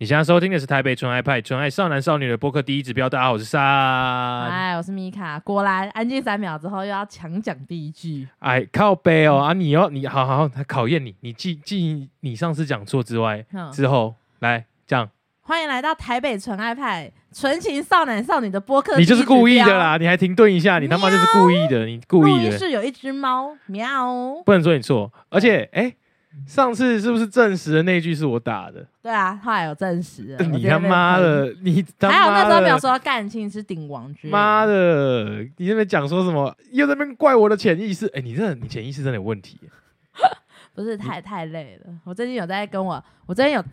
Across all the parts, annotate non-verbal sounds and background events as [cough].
你现在收听的是台北纯爱派纯爱少男少女的播客第一指标，大家好，我是莎，哎，我是米卡。果然，安静三秒之后又要强讲第一句。哎，靠背哦啊！你要你好好好考验你，你记记你上次讲错之外，嗯、之后来这样。欢迎来到台北纯爱派纯情少男少女的播客。你就是故意的啦！你还停顿一下，你他妈就是故意的，你故意的。是有一只猫喵，不能说你错，而且哎。上次是不是证实的那句是我打的？对啊，后来有证实。你他妈的，你的还有那时候没有说干庆是顶王军。妈的，你那边讲说什么？又在那边怪我的潜意识？哎、欸，你这你潜意识真的有问题。[laughs] 不是太太累了，我最近有在跟我，我最近有，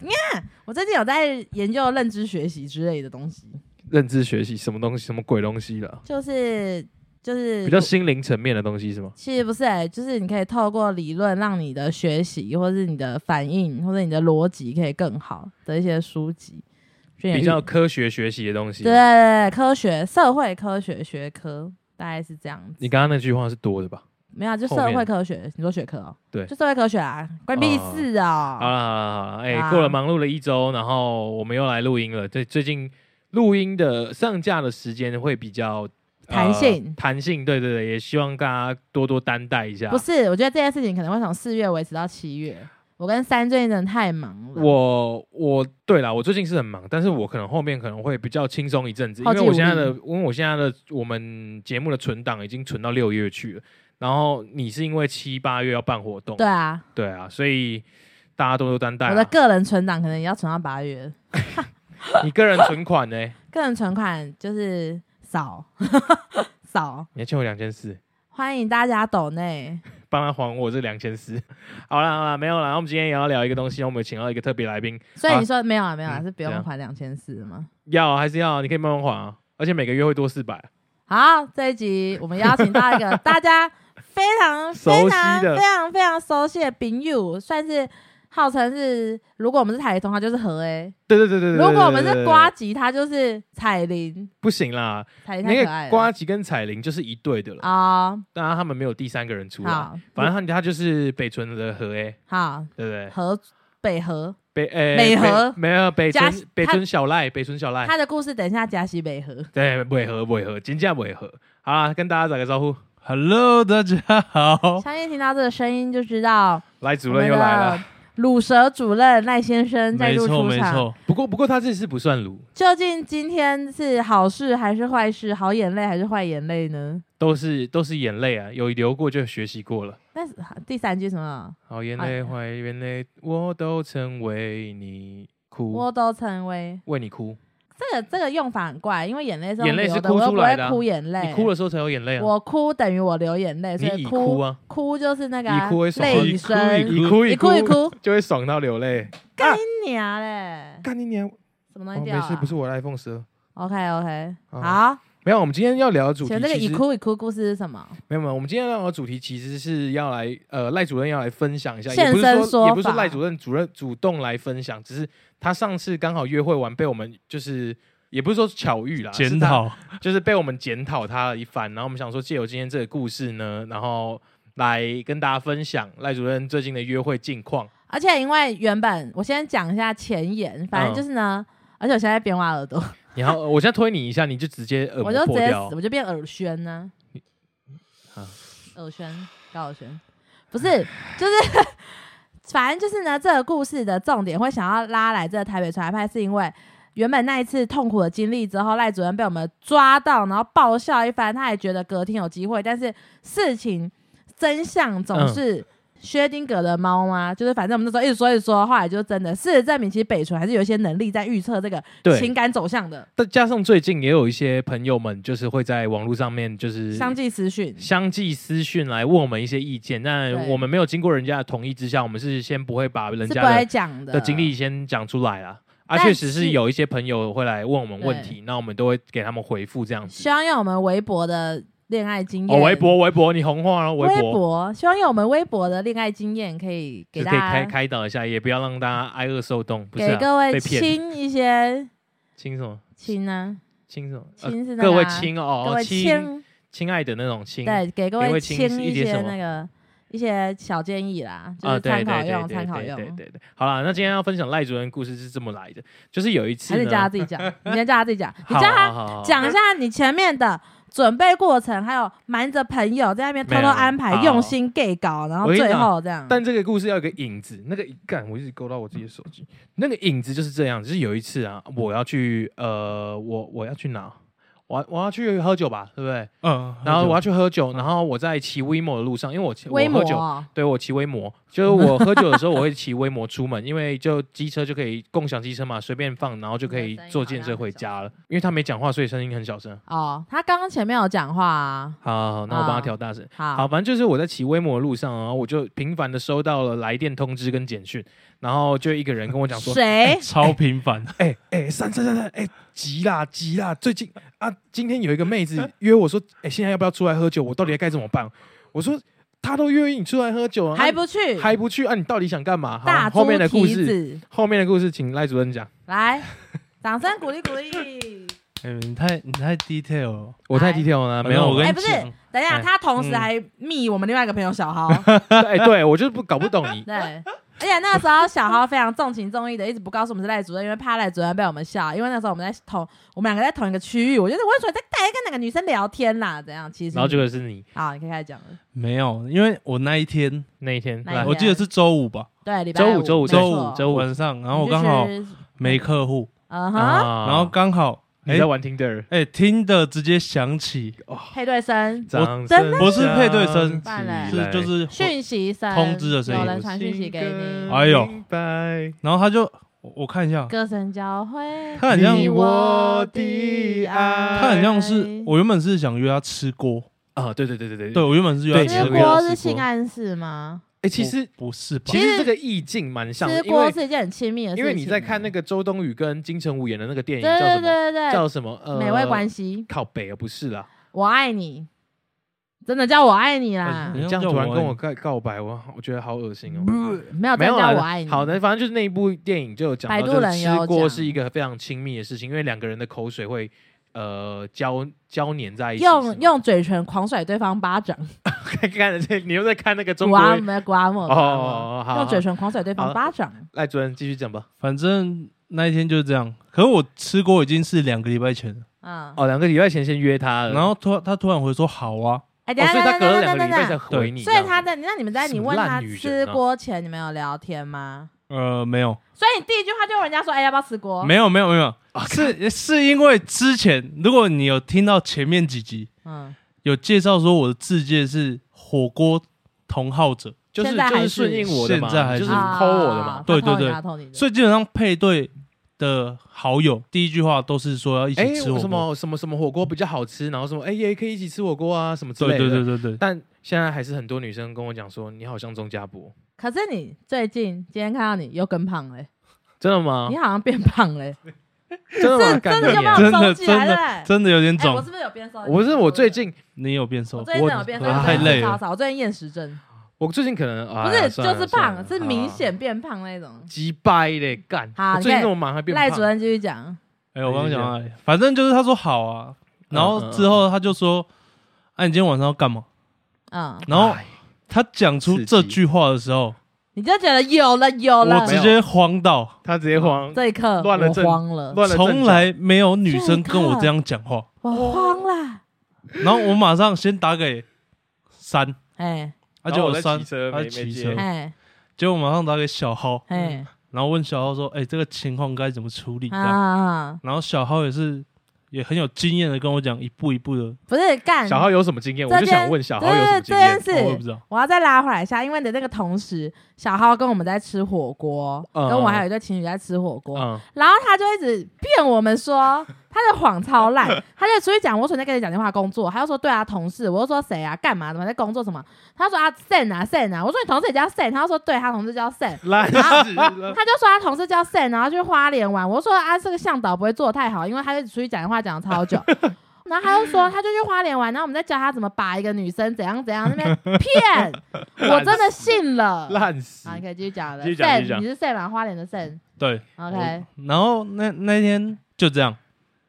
我最近有在研究认知学习之类的东西。认知学习什么东西？什么鬼东西了？就是。就是比较心灵层面的东西是吗？其实不是、欸，就是你可以透过理论让你的学习，或是你的反应，或者你的逻辑可以更好的一些书籍，比较科学学习的东西。对对对，科学、社会科学学科大概是这样子。你刚刚那句话是多的吧？没有，就社会科学。你说学科哦、喔？对，就社会科学啊，关闭事啊！好了好了好了，哎、欸，过了忙碌了一周，然后我们又来录音了。对，最近录音的上架的时间会比较。弹性，弹、呃、性，对对对，也希望大家多多担待一下。不是，我觉得这件事情可能会从四月维持到七月。我跟三最近真的太忙了。我我对啦，我最近是很忙，但是我可能后面可能会比较轻松一阵子，因为我现在的，因为我现在的我们节目的存档已经存到六月去了。然后你是因为七八月要办活动，对啊，对啊，所以大家多多担待。我的个人存档可能也要存到八月。[laughs] 你个人存款呢？[laughs] 个人存款就是。少少，[laughs] 你还欠我两千四，欢迎大家抖内，[laughs] 帮他还我这两千四。[laughs] 好了好了，没有了。我们今天也要聊一个东西，我们请到一个特别来宾。所以你说没有啊？没有啊？是不用还两千四的吗？要还是要？你可以慢慢还啊，而且每个月会多四百。好，这一集我们邀请到一个大家非常非常非常非常熟悉的朋友，算是。号称是，如果我们是台通，它就是和 A。对对对对对。如果我们是瓜吉，他就是彩铃。不行啦，彩铃太可爱了。呱吉跟彩铃就是一对的了啊。当然他们没有第三个人出来。反正他他就是北村的和 A。好，对不对？和北和北诶美和没有北村北村小赖北村小赖。他的故事等一下加西北和。对，北和北和金价北和。好啦，跟大家打个招呼。Hello，大家好。相信听到这个声音就知道赖主任又来了。鲁蛇主任赖先生再度出场，没错没错。不过不过他这次不算卤。究竟今天是好事还是坏事？好眼泪还是坏眼泪呢？都是都是眼泪啊，有流过就学习过了。但是第三句什么？好眼泪坏眼泪，我都曾为你哭，我都曾为为你哭。这个这个用法很怪，因为眼泪是眼泪是哭出来的，我不会哭眼泪，你哭的时候才有眼泪啊。我哭等于我流眼泪，所以哭哭啊，哭就是那个泪声，一哭一哭一哭就会爽到流泪。干你娘嘞！干你娘！什么东西掉？没事，不是我的 iPhone 十二。OK OK，好。没有，我们今天要聊的主题，那个一哭一哭故事是什么？没有没有，我们今天要聊的主题其实是要来呃赖主任要来分享一下，也不是说也不是赖主任主任主动来分享，只是他上次刚好约会完被我们就是。也不是说巧遇啦，检讨就是被我们检讨他了一番，然后我们想说借由今天这个故事呢，然后来跟大家分享赖主任最近的约会近况。而且因为原本我先讲一下前言，反正就是呢，嗯、而且我现在变挖耳朵，然后我现在推你一下，你就直接耳我就直接死，我就变耳宣呢、啊。耳宣高耳宣，不是，[sighs] 就是反正就是呢，这个故事的重点会想要拉来这个台北纯爱派，是因为。原本那一次痛苦的经历之后，赖主任被我们抓到，然后爆笑一番，他也觉得隔天有机会。但是事情真相总是薛丁格的猫吗？就是反正我们那时候一直说一直说，后来就真的事实证明，其实北纯还是有一些能力在预测这个情感走向的。再加上最近也有一些朋友们，就是会在网络上面就是相继私讯，相继私讯来问我们一些意见。但我们没有经过人家的同意之下，我们是先不会把人家的讲的的经历先讲出来啊。啊，确实是有一些朋友会来问我们问题，那我们都会给他们回复这样子。希望用我们微博的恋爱经验。哦，微博，微博，你红话了，微博。微博，希望用我们微博的恋爱经验，可以给大家可以开开导一下，也不要让大家挨饿受冻。不是、啊、给各位亲一些，亲什么？亲呢？亲什么？亲是、啊、各位亲哦，各位亲，亲爱的那种亲。对，给各位亲一些那个一些小建议啦，就是参考用，参考用。对对对，好了，那今天要分享赖主任故事是这么来的，就是有一次，还是叫他自己讲，[laughs] 你先叫他自己讲，你叫他讲一下你前面的准备过程，还有瞒着朋友在那边偷偷安排，用心 gay 搞，然后最后这样。但这个故事要有个影子，那个一干，我一直勾到我自己的手机，那个影子就是这样，就是有一次啊，我要去，呃，我我要去哪？我我要去喝酒吧，对不对？嗯。然后我要去喝酒，然后我在骑威摩的路上，因为我骑我喝酒，对我骑威摩，就是我喝酒的时候我会骑威摩出门，[laughs] 因为就机车就可以共享机车嘛，随便放，然后就可以坐电车回家了。因为他没讲话，所以声音很小声。哦，他刚刚前面有讲话啊。好，好，好，那我帮他调大声。好，好，反正就是我在骑威摩的路上，然后我就频繁的收到了来电通知跟简讯。然后就一个人跟我讲说，谁超频繁？哎哎，三三三三，哎，急啦急啦！最近啊，今天有一个妹子约我说，哎，现在要不要出来喝酒？我到底该怎么办？我说，他都约你出来喝酒，还不去，还不去啊？你到底想干嘛？好，后面的故事，后面的故事，请赖主任讲。来，掌声鼓励鼓励。[laughs] 哎，你太你太 detail 了，我太 detail 了，没有，我跟你讲，不是，等一下，他同时还密我们另外一个朋友小豪。[laughs] 哎，对我就是不搞不懂你。[laughs] 对。而且那个时候小豪非常重情重义的，一直不告诉我们是赖主任，因为怕赖主任被我们笑。因为那时候我们在同我们两个在同一个区域，我觉得我说在带跟哪个女生聊天啦，怎样？其实然后这个是你，好，你可以开始讲了。没有，因为我那一天那一天，我记得是周五吧？对，礼拜五，周五，周五，周五，周五晚上，然后我刚好没客户，啊哈，然后刚好。你在玩 Tinder？哎，Tinder 直接响起，配对声，我真的不是配对声，是就是讯息声，通知的声音，有人传讯息给你。哎呦，然后他就我看一下，歌声交汇，他很像我的爱，他很像是我原本是想约他吃锅。啊，对对对对对，对我原本是约他吃锅是性暗示吗？哎，其实不是吧？其实这个意境蛮像，吃锅是一件很亲密的事情。因为你在看那个周冬雨跟金城武演的那个电影，叫什么？叫什么？呃，美味关系。靠北啊，不是啦。我爱你，真的叫我爱你啦！你这样突然跟我告告白，我我觉得好恶心哦。没有没有叫我爱你。好的，反正就是那一部电影就有讲到，就是吃锅是一个非常亲密的事情，因为两个人的口水会。呃，交交粘在一起，用用嘴唇狂甩对方巴掌。[laughs] 看看这，你又在看那个中国？刮没刮莫？哦，好，用嘴唇狂甩对方巴掌。赖主任继续讲吧。反正那一天就是这样。可是我吃锅已经是两个礼拜前了。嗯。哦，两个礼拜前先约他了，然后突他突然回说好啊。哎，等下等下等下等下。所以他隔了两个礼拜才回你。所以他在那你们在你问他吃锅前，你们有聊天吗？呃，没有。所以你第一句话就问人家说：“哎，要不要吃锅？”没有，没有，没有。是是因为之前，如果你有听到前面几集，嗯，有介绍说我的自介是火锅同好者，就是就是顺应我的嘛，就是抠我的嘛。对对对。所以基本上配对的好友，第一句话都是说要一起吃火锅，什么什么什么火锅比较好吃，然后什么哎也可以一起吃火锅啊，什么之类的。对对对对。但现在还是很多女生跟我讲说，你好像钟家博。可是你最近今天看到你又更胖了，真的吗？你好像变胖了，[laughs] 真的真的有没有瘦起来了？真的有点肿。我是不是有变瘦？我是我最近你有变瘦，我最近有变瘦，太累了。我最近厌食症，我最近可能不是就是胖，是明显变胖那种。鸡掰的干，好，最近那么忙还变胖。赖主任继续讲。哎，我刚刚讲了，反正就是他说好啊，然后之后他就说，哎，你今天晚上要干嘛？嗯，然后他讲出这句话的时候。你就觉得有了有了，我直接慌到，他直接慌，这一刻乱了，慌了，从来没有女生跟我这样讲话，我慌了。然后我马上先打给三，哎，他叫我三，他骑车，哎，结果马上打给小浩，哎，然后问小浩说，哎，这个情况该怎么处理？这样，然后小浩也是。也很有经验的跟我讲一步一步的，不是干。小浩有什么经验？我就想问小浩有什么经验？我也不知道，我要再拉回来一下，因为你的那个同时，小浩跟我们在吃火锅，跟我还有一对情侣在吃火锅，然后他就一直骗我们说。[laughs] 他的谎超烂，他就出去讲，我说在跟你讲电话工作，他就说对啊，同事，我就说谁啊，干嘛？怎么在工作什么？他说啊，Sen 啊，Sen 啊，我说你同事也叫 Sen，他就说对，他同事叫 Sen，然后他就说他同事叫 Sen，然后去花莲玩，我说啊，这个向导不会做的太好，因为他就出去讲电话讲超久，然后他就说 [laughs] 他就去花莲玩，然后我们在教他怎么把一个女生怎样怎样那边 [laughs] 骗，我真的信了，烂死，啊，你可以继续讲了，Sen，你是 Sen 吗？花莲的 Sen，对，OK，然后那那天就这样。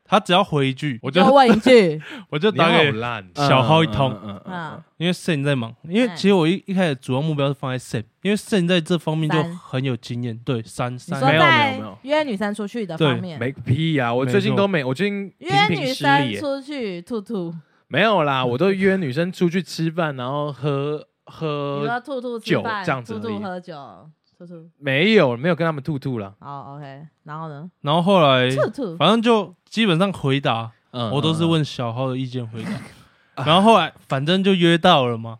他只要回一句，我就问一句，[laughs] 我就打给小号一通。嗯嗯，因为 Sen 在忙，因为其实我一一开始主要目标是放在 Sen，因为 Sen 在这方面就很有经验。对，三三。没有没有没有。约女生出去的方面，没屁呀！我最近都没，我最近约女生出去兔兔没有啦，我都约女生出去吃饭，然后喝喝兔兔酒这样子，兔兔喝酒。兔兔没有，没有跟他们兔兔了。好，OK，然后呢？然后后来，反正就基本上回答，我都是问小号的意见回答。然后后来，反正就约到了嘛。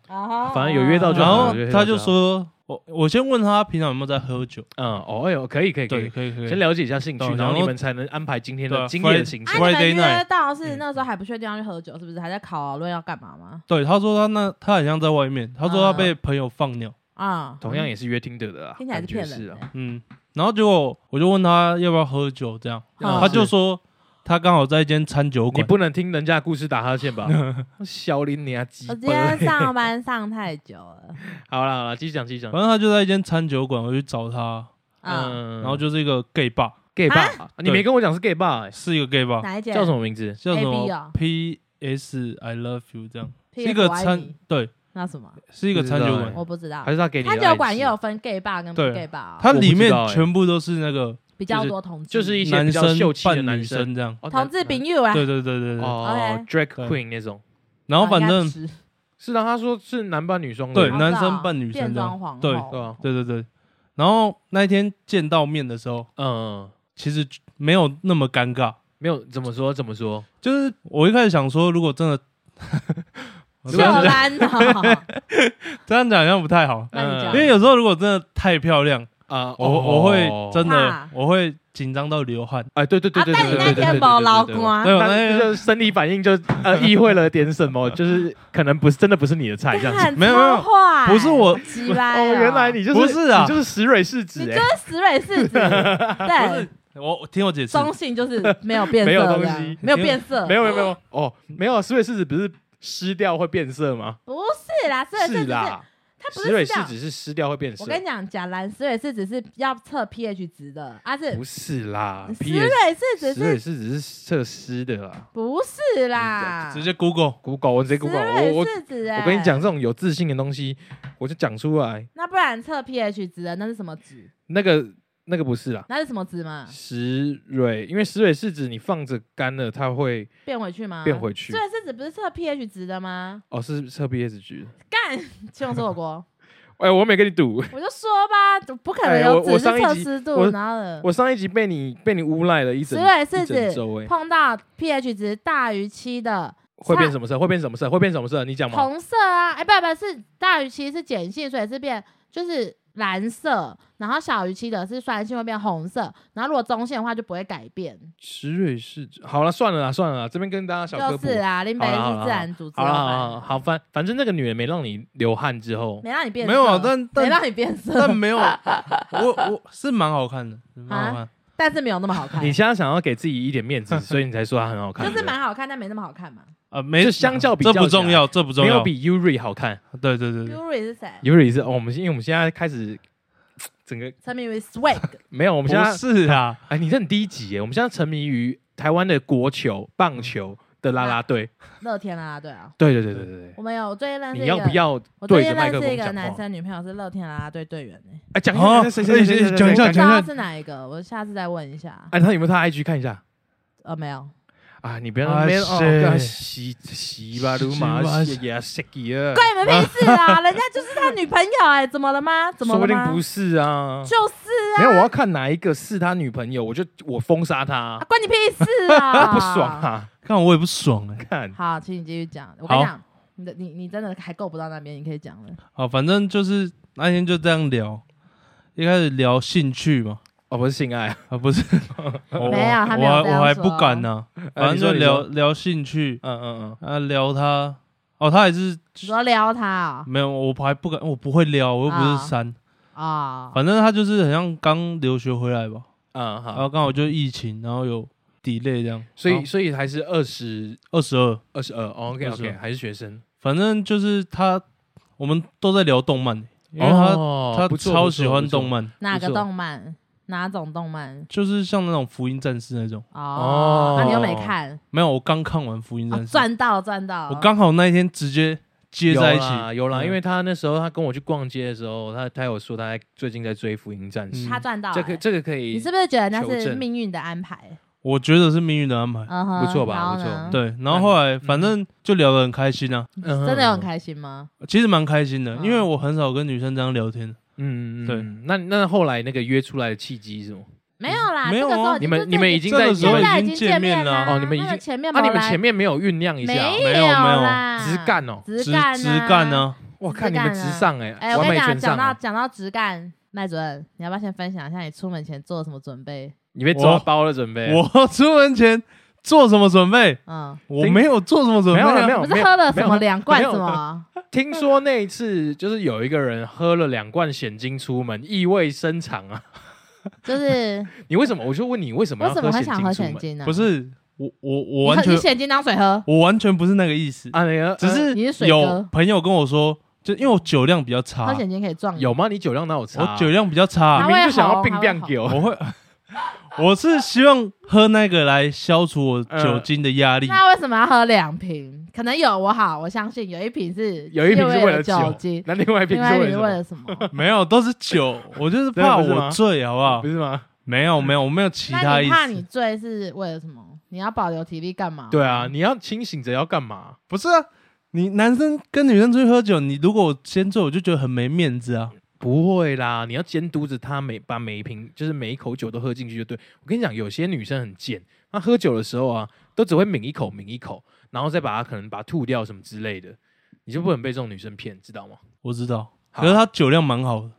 反正有约到就好。然后他就说，我我先问他平常有没有在喝酒。嗯，哦哟，可以可以可以可以可以，先了解一下兴趣，然后你们才能安排今天的经验行程。啊，你们约到是那时候还不确定要去喝酒，是不是？还在考论要干嘛吗？对，他说他那他好像在外面，他说他被朋友放鸟。啊，同样也是约听的的啊，听起来是骗人。嗯，然后结果我就问他要不要喝酒，这样，他就说他刚好在一间餐酒馆。你不能听人家故事打哈欠吧？[laughs] 小林你啊，我今天上班上太久了。好了好了，继续讲继续讲。反正他就在一间餐酒馆，我去找他。嗯，然后就是一个 gay bar，gay bar，你没跟我讲是 gay bar，是一个 gay bar，哪一间？叫什么名字？叫什么？P S I love you，这样，是一个餐，对。那什么？是一个餐酒馆？我不知道，还是他给你餐酒馆也有分 gay bar 跟不 gay bar？它里面全部都是那个比较多同志，就是一些比较秀气的男生。这样。同志朋友啊，对对对对对，哦，drag queen 那种。然后反正是。的，他说是男扮女装，对，男生扮女生这样。对对对对。然后那一天见到面的时候，嗯，其实没有那么尴尬，没有怎么说怎么说，就是我一开始想说，如果真的。秀兰好好这样讲好像不太好 [laughs] 因为有时候如果真的太漂亮啊我我会真的我会紧张到流汗。哎对对对对对对对对对对对对对。对对反正就是生理反应就呃意会了点什么 [laughs] 就是可能不是真的不是你的菜这样子。没有没有。不是我哦原来你就是不是啊。就是石蕊柿子你就是石蕊柿子 [laughs] 对。我我听我解释。中性就是没有变色没有东西。没有变色。没有没有没有。哦没有石蕊是指不是湿掉会变色吗？不是啦，是啦，它不是湿水试纸是湿掉会变色。我跟你讲，甲蓝石蕊试纸是要测 pH 值的，啊是？不是啦，湿蕊试纸，湿蕊试纸是测湿的啦。不是啦，直接 Google Google，我直接 Google。我我我跟你讲，这种有自信的东西，我就讲出来。那不然测 pH 值的那是什么值？那个。那个不是啦，那是什么纸嘛？石蕊，因为石蕊是指你放着干了，它会变回去吗？变回去。石蕊是指不是测 pH 值的吗？哦，是测 pH 值。干，西红柿火锅。[laughs] 哎，我没跟你赌。我就说吧，不可能有纸是测湿度，然后我上一集被你被你诬赖了一整。石蕊是指碰到 pH 值大于七的会变什么色？会变什么色？会变什么色？你讲嘛。红色啊，哎，不不，是大于七是碱性，所以是变就是。蓝色，然后小于七的是酸性会变红色，然后如果中性的话就不会改变。石蕊是，好了，算了啦，算了啦，这边跟大家小科普。就是啊，林北是自然组织。好了好了，好反反正那个女人没让你流汗之后，没让你变色，没有啊，但没让你变色，但没有，我我是蛮好看的，蛮好看，但是没有那么好看。你现在想要给自己一点面子，所以你才说她很好看，就是蛮好看，但没那么好看嘛。呃，没，相较比较，这不重要，这不重要，没有比 Yuri 好看。对对对，Yuri 是谁？Yuri 是，我们因为我们现在开始。整个 [laughs] 沉迷于 swag [laughs] 没有，我们现在是啊，哎，你这很低级耶！我们现在沉迷于台湾的国球棒球的啦啦队，乐天啦啦队啊，对对对对对，我们有我最近认识，你要不要？我最近认识一个男生女朋友是乐天啦啦队队员呢。哎，讲一下，谁谁谁讲一下，讲一下是哪一个？我下次再问一下。哎，他有没有他 IG 看一下？呃，没有。啊！你不要那边哦，洗洗吧，鲁马洗呀，洗啊！关你们屁事啊！[laughs] 人家就是他女朋友哎，怎么了吗？怎么？说不定不是啊，就是啊。没有，我要看哪一个是他女朋友，我就我封杀他。关你屁事啊！[laughs] 不爽啊！看我也不爽哎。看，好，请你继续讲。我跟你讲，你的你你真的还够不到那边，你可以讲了。好，反正就是那天就这样聊，一开始聊兴趣嘛。哦，不是性爱啊，[laughs] 不是，[laughs] 没有，他没有我还不敢呢。反正就聊聊兴趣，嗯嗯嗯，啊聊他，哦，他还是。说撩他啊？没有，我还不敢，我不会撩，我又不是三。啊。反正他就是很像刚留学回来吧，嗯，然后刚好就疫情，然后有 delay 这样，所以所以还是二十二十二。二十二，OK OK，还是学生。反正就是他，我们都在聊动漫，因为他他超喜欢动漫，哪个动漫？哪种动漫？就是像那种福音战士那种。哦，那你又没看？没有，我刚看完福音战士。赚到赚到！我刚好那一天直接接在一起。有啦，因为他那时候他跟我去逛街的时候，他他有说他最近在追福音战士。他赚到。这个这个可以。你是不是觉得那是命运的安排？我觉得是命运的安排。不错吧？不错。对，然后后来反正就聊得很开心啊。真的有很开心吗？其实蛮开心的，因为我很少跟女生这样聊天。嗯，对，那那后来那个约出来的契机是什么？没有啦，没有啊。你们你们已经在时候已经见面了哦，你们已经前面，那你们前面没有酝酿一下？没有没有，直干哦，直干直干呢？我看你们直上哎，哎，我跟你讲，讲到讲到直干，麦主任，你要不要先分享一下你出门前做了什么准备？你被抓包了准备？[laughs] 我出门前做什么准备？嗯，我没有做什么准备，没有没有，不是喝了什么两罐什么？听说那一次就是有一个人喝了两罐险金出门，意味深长啊！就是 [laughs] 你为什么？我就问你为什么？为什么会想喝险金呢？不是我我我完全你险精当水喝，我完全不是那个意思啊！只是有朋友跟我说，就因为我酒量比较差，喝险精可以壮。有吗？你酒量哪有差？我酒量比较差，明明就想要病变酒。我会。[laughs] 我是希望喝那个来消除我酒精的压力。那为什么要喝两瓶？可能有我好，我相信有一瓶是有一瓶是为了酒精，[laughs] 那另外一瓶是为了什么？没有，都是酒。我就是怕我醉，好不好？不是吗？没有，没有，我没有其他意思。怕你醉是为了什么？你要保留体力干嘛？对啊，你要清醒着要干嘛？不是啊，你男生跟女生出去喝酒，你如果我先醉，我就觉得很没面子啊。不会啦，你要监督着他每把每一瓶，就是每一口酒都喝进去就对。我跟你讲，有些女生很贱，她喝酒的时候啊，都只会抿一口抿一口，然后再把它可能把它吐掉什么之类的，你就不能被这种女生骗，知道吗？我知道，可是她酒量蛮好的，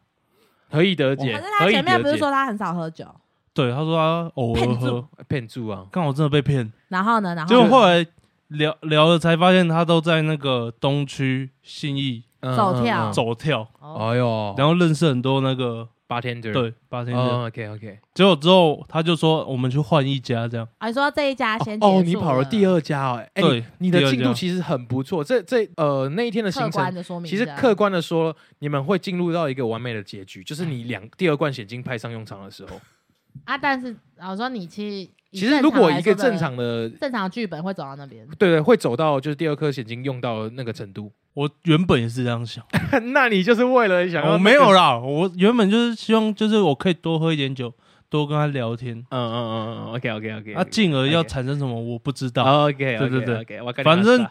何以得解。可是她前面不是说她很少喝酒？对，她说她偶尔喝，骗住啊，刚好真的被骗。然后呢，然后结果后来聊聊了才发现，她都在那个东区信义。走跳，走跳，哎呦，然后认识很多那个 bartender，对 bartender，OK OK，结果之后他就说我们去换一家这样，啊，你说这一家先哦，你跑了第二家哦，哎，你的进度其实很不错，这这呃那一天的行程，其实客观的说，你们会进入到一个完美的结局，就是你两第二罐险金派上用场的时候，[laughs] 啊，但是我说你其实。其实，如果一个正常的正常剧本会走到那边，对对，会走到就是第二颗险金用到那个程度。我原本也是这样想，[laughs] 那你就是为了想要？我没有啦，我原本就是希望，就是我可以多喝一点酒，多跟他聊天。嗯嗯嗯嗯，OK OK OK。啊，进而要产生什么，我不知道。OK，对对对，反正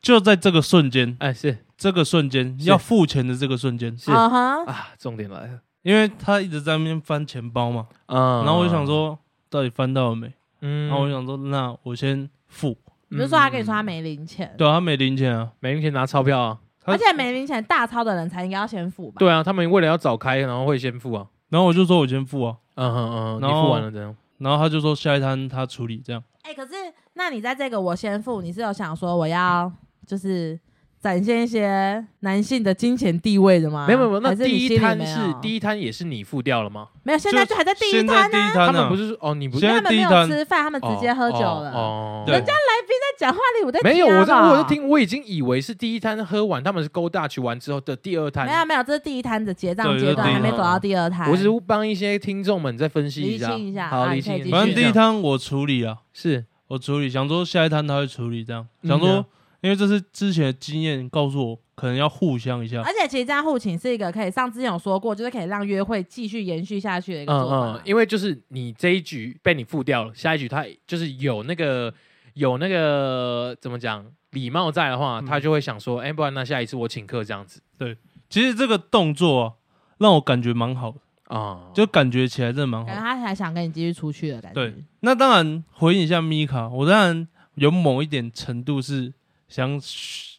就在这个瞬间，哎，是这个瞬间要付钱的这个瞬间，是啊，重点来了，因为他一直在那边翻钱包嘛，嗯，然后我就想说，到底翻到了没？嗯，然后我想说，那我先付。比如说，他跟你说他没零钱，对啊，他没零钱啊，没零钱拿钞票啊。而且没零钱大钞的人才应该要先付吧？对啊，他们为了要早开，然后会先付啊。然后我就说我先付啊，嗯嗯嗯，你付完了这样。然后他就说下一摊他处理这样。哎，可是那你在这个我先付，你是有想说我要就是。展现一些男性的金钱地位的吗？没有没有，那第一摊是第一摊也是你付掉了吗？没有，现在就还在第一摊呢。他们不是说哦，你不是他们没有吃饭，他们直接喝酒了。哦，人家来宾在讲话里，我在没有，我在我在听，我已经以为是第一摊喝完，他们是 Go Dutch 完之后的第二摊。没有没有，这是第一摊的结账阶段，还没走到第二摊。我只是帮一些听众们再分析一下，一下，好，理清一下。反正第一摊我处理了，是我处理，想说下一摊他会处理，这样想说。因为这是之前的经验告诉我，可能要互相一下。而且其实这样互请是一个可以，上之前有说过，就是可以让约会继续延续下去的一个做法。嗯嗯，因为就是你这一局被你付掉了，下一局他就是有那个有那个怎么讲礼貌在的话，他就会想说，哎、嗯欸，不然那下一次我请客这样子。对，其实这个动作、啊、让我感觉蛮好的啊，嗯、就感觉起来真的蛮好的。感觉他还想跟你继续出去的感觉。对，那当然回应一下米卡，我当然有某一点程度是。想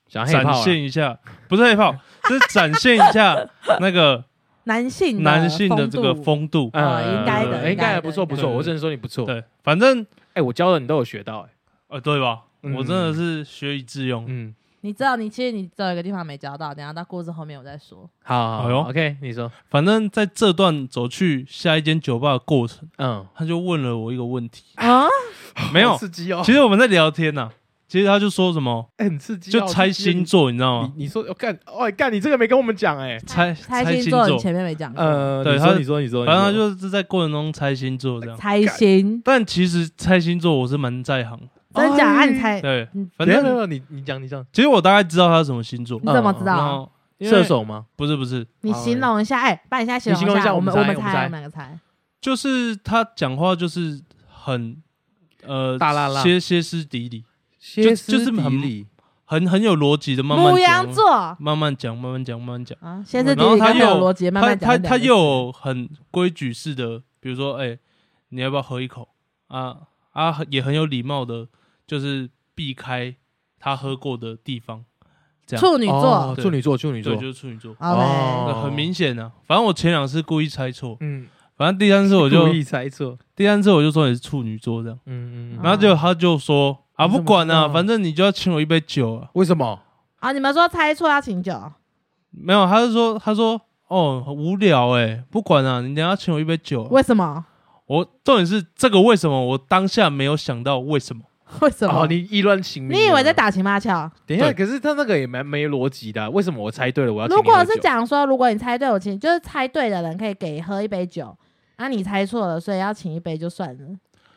想展现一下，不是黑炮，[laughs] 是展现一下那个男性男性的这个风度，嗯，应该的，应该还不错不错，我只能说你不错，对，反正哎，我教的你都有学到，哎，呃，对吧？我真的是学以致用，嗯，你知道，你其实你只有一个地方没教到，等下到故事后面我再说。好，好，OK，你说，反正在这段走去下一间酒吧的过程，嗯，他就问了我一个问题。啊，没有，其实我们在聊天呐。其实他就说什么，很刺激，就猜星座，你知道吗？你说，我干，哦，干，你这个没跟我们讲，哎，猜猜星座，你前面没讲。呃，对，他，你说，你说，反正他就是在过程中猜星座这样。猜星，但其实猜星座我是蛮在行。真假？你猜。对，反正你你讲你讲。其实我大概知道他是什么星座。你怎么知道？射手吗？不是不是。你形容一下，哎，帮你现在形容一下，我们我们猜，我们两个猜。就是他讲话就是很呃大啦啦，歇歇斯底里。就就是很很很有逻辑的，慢慢讲，慢慢讲，慢慢讲，慢慢讲啊。然后他又有逻辑，慢慢讲。他他又很规矩式的，比如说，哎，你要不要喝一口啊？啊，也很有礼貌的，就是避开他喝过的地方。这样。处女座，处女座，处女座，对就是处女座。哦，很明显啊。反正我前两次故意猜错，嗯，反正第三次我就故意猜错，第三次我就说你是处女座这样，嗯嗯，然后就他就说。啊，不管了，反正你就要请我一杯酒啊！为什么？啊，你们说猜错要请酒？没有，他是说，他说，哦，很无聊哎，不管了，你等下请我一杯酒。为什么？我重点是这个为什么？我当下没有想到为什么？为什么？你意乱情迷？你以为在打情骂俏？等一下，可是他那个也蛮没逻辑的。为什么我猜对了我要？如果是讲说，如果你猜对，我请，就是猜对的人可以给喝一杯酒，那你猜错了，所以要请一杯就算了。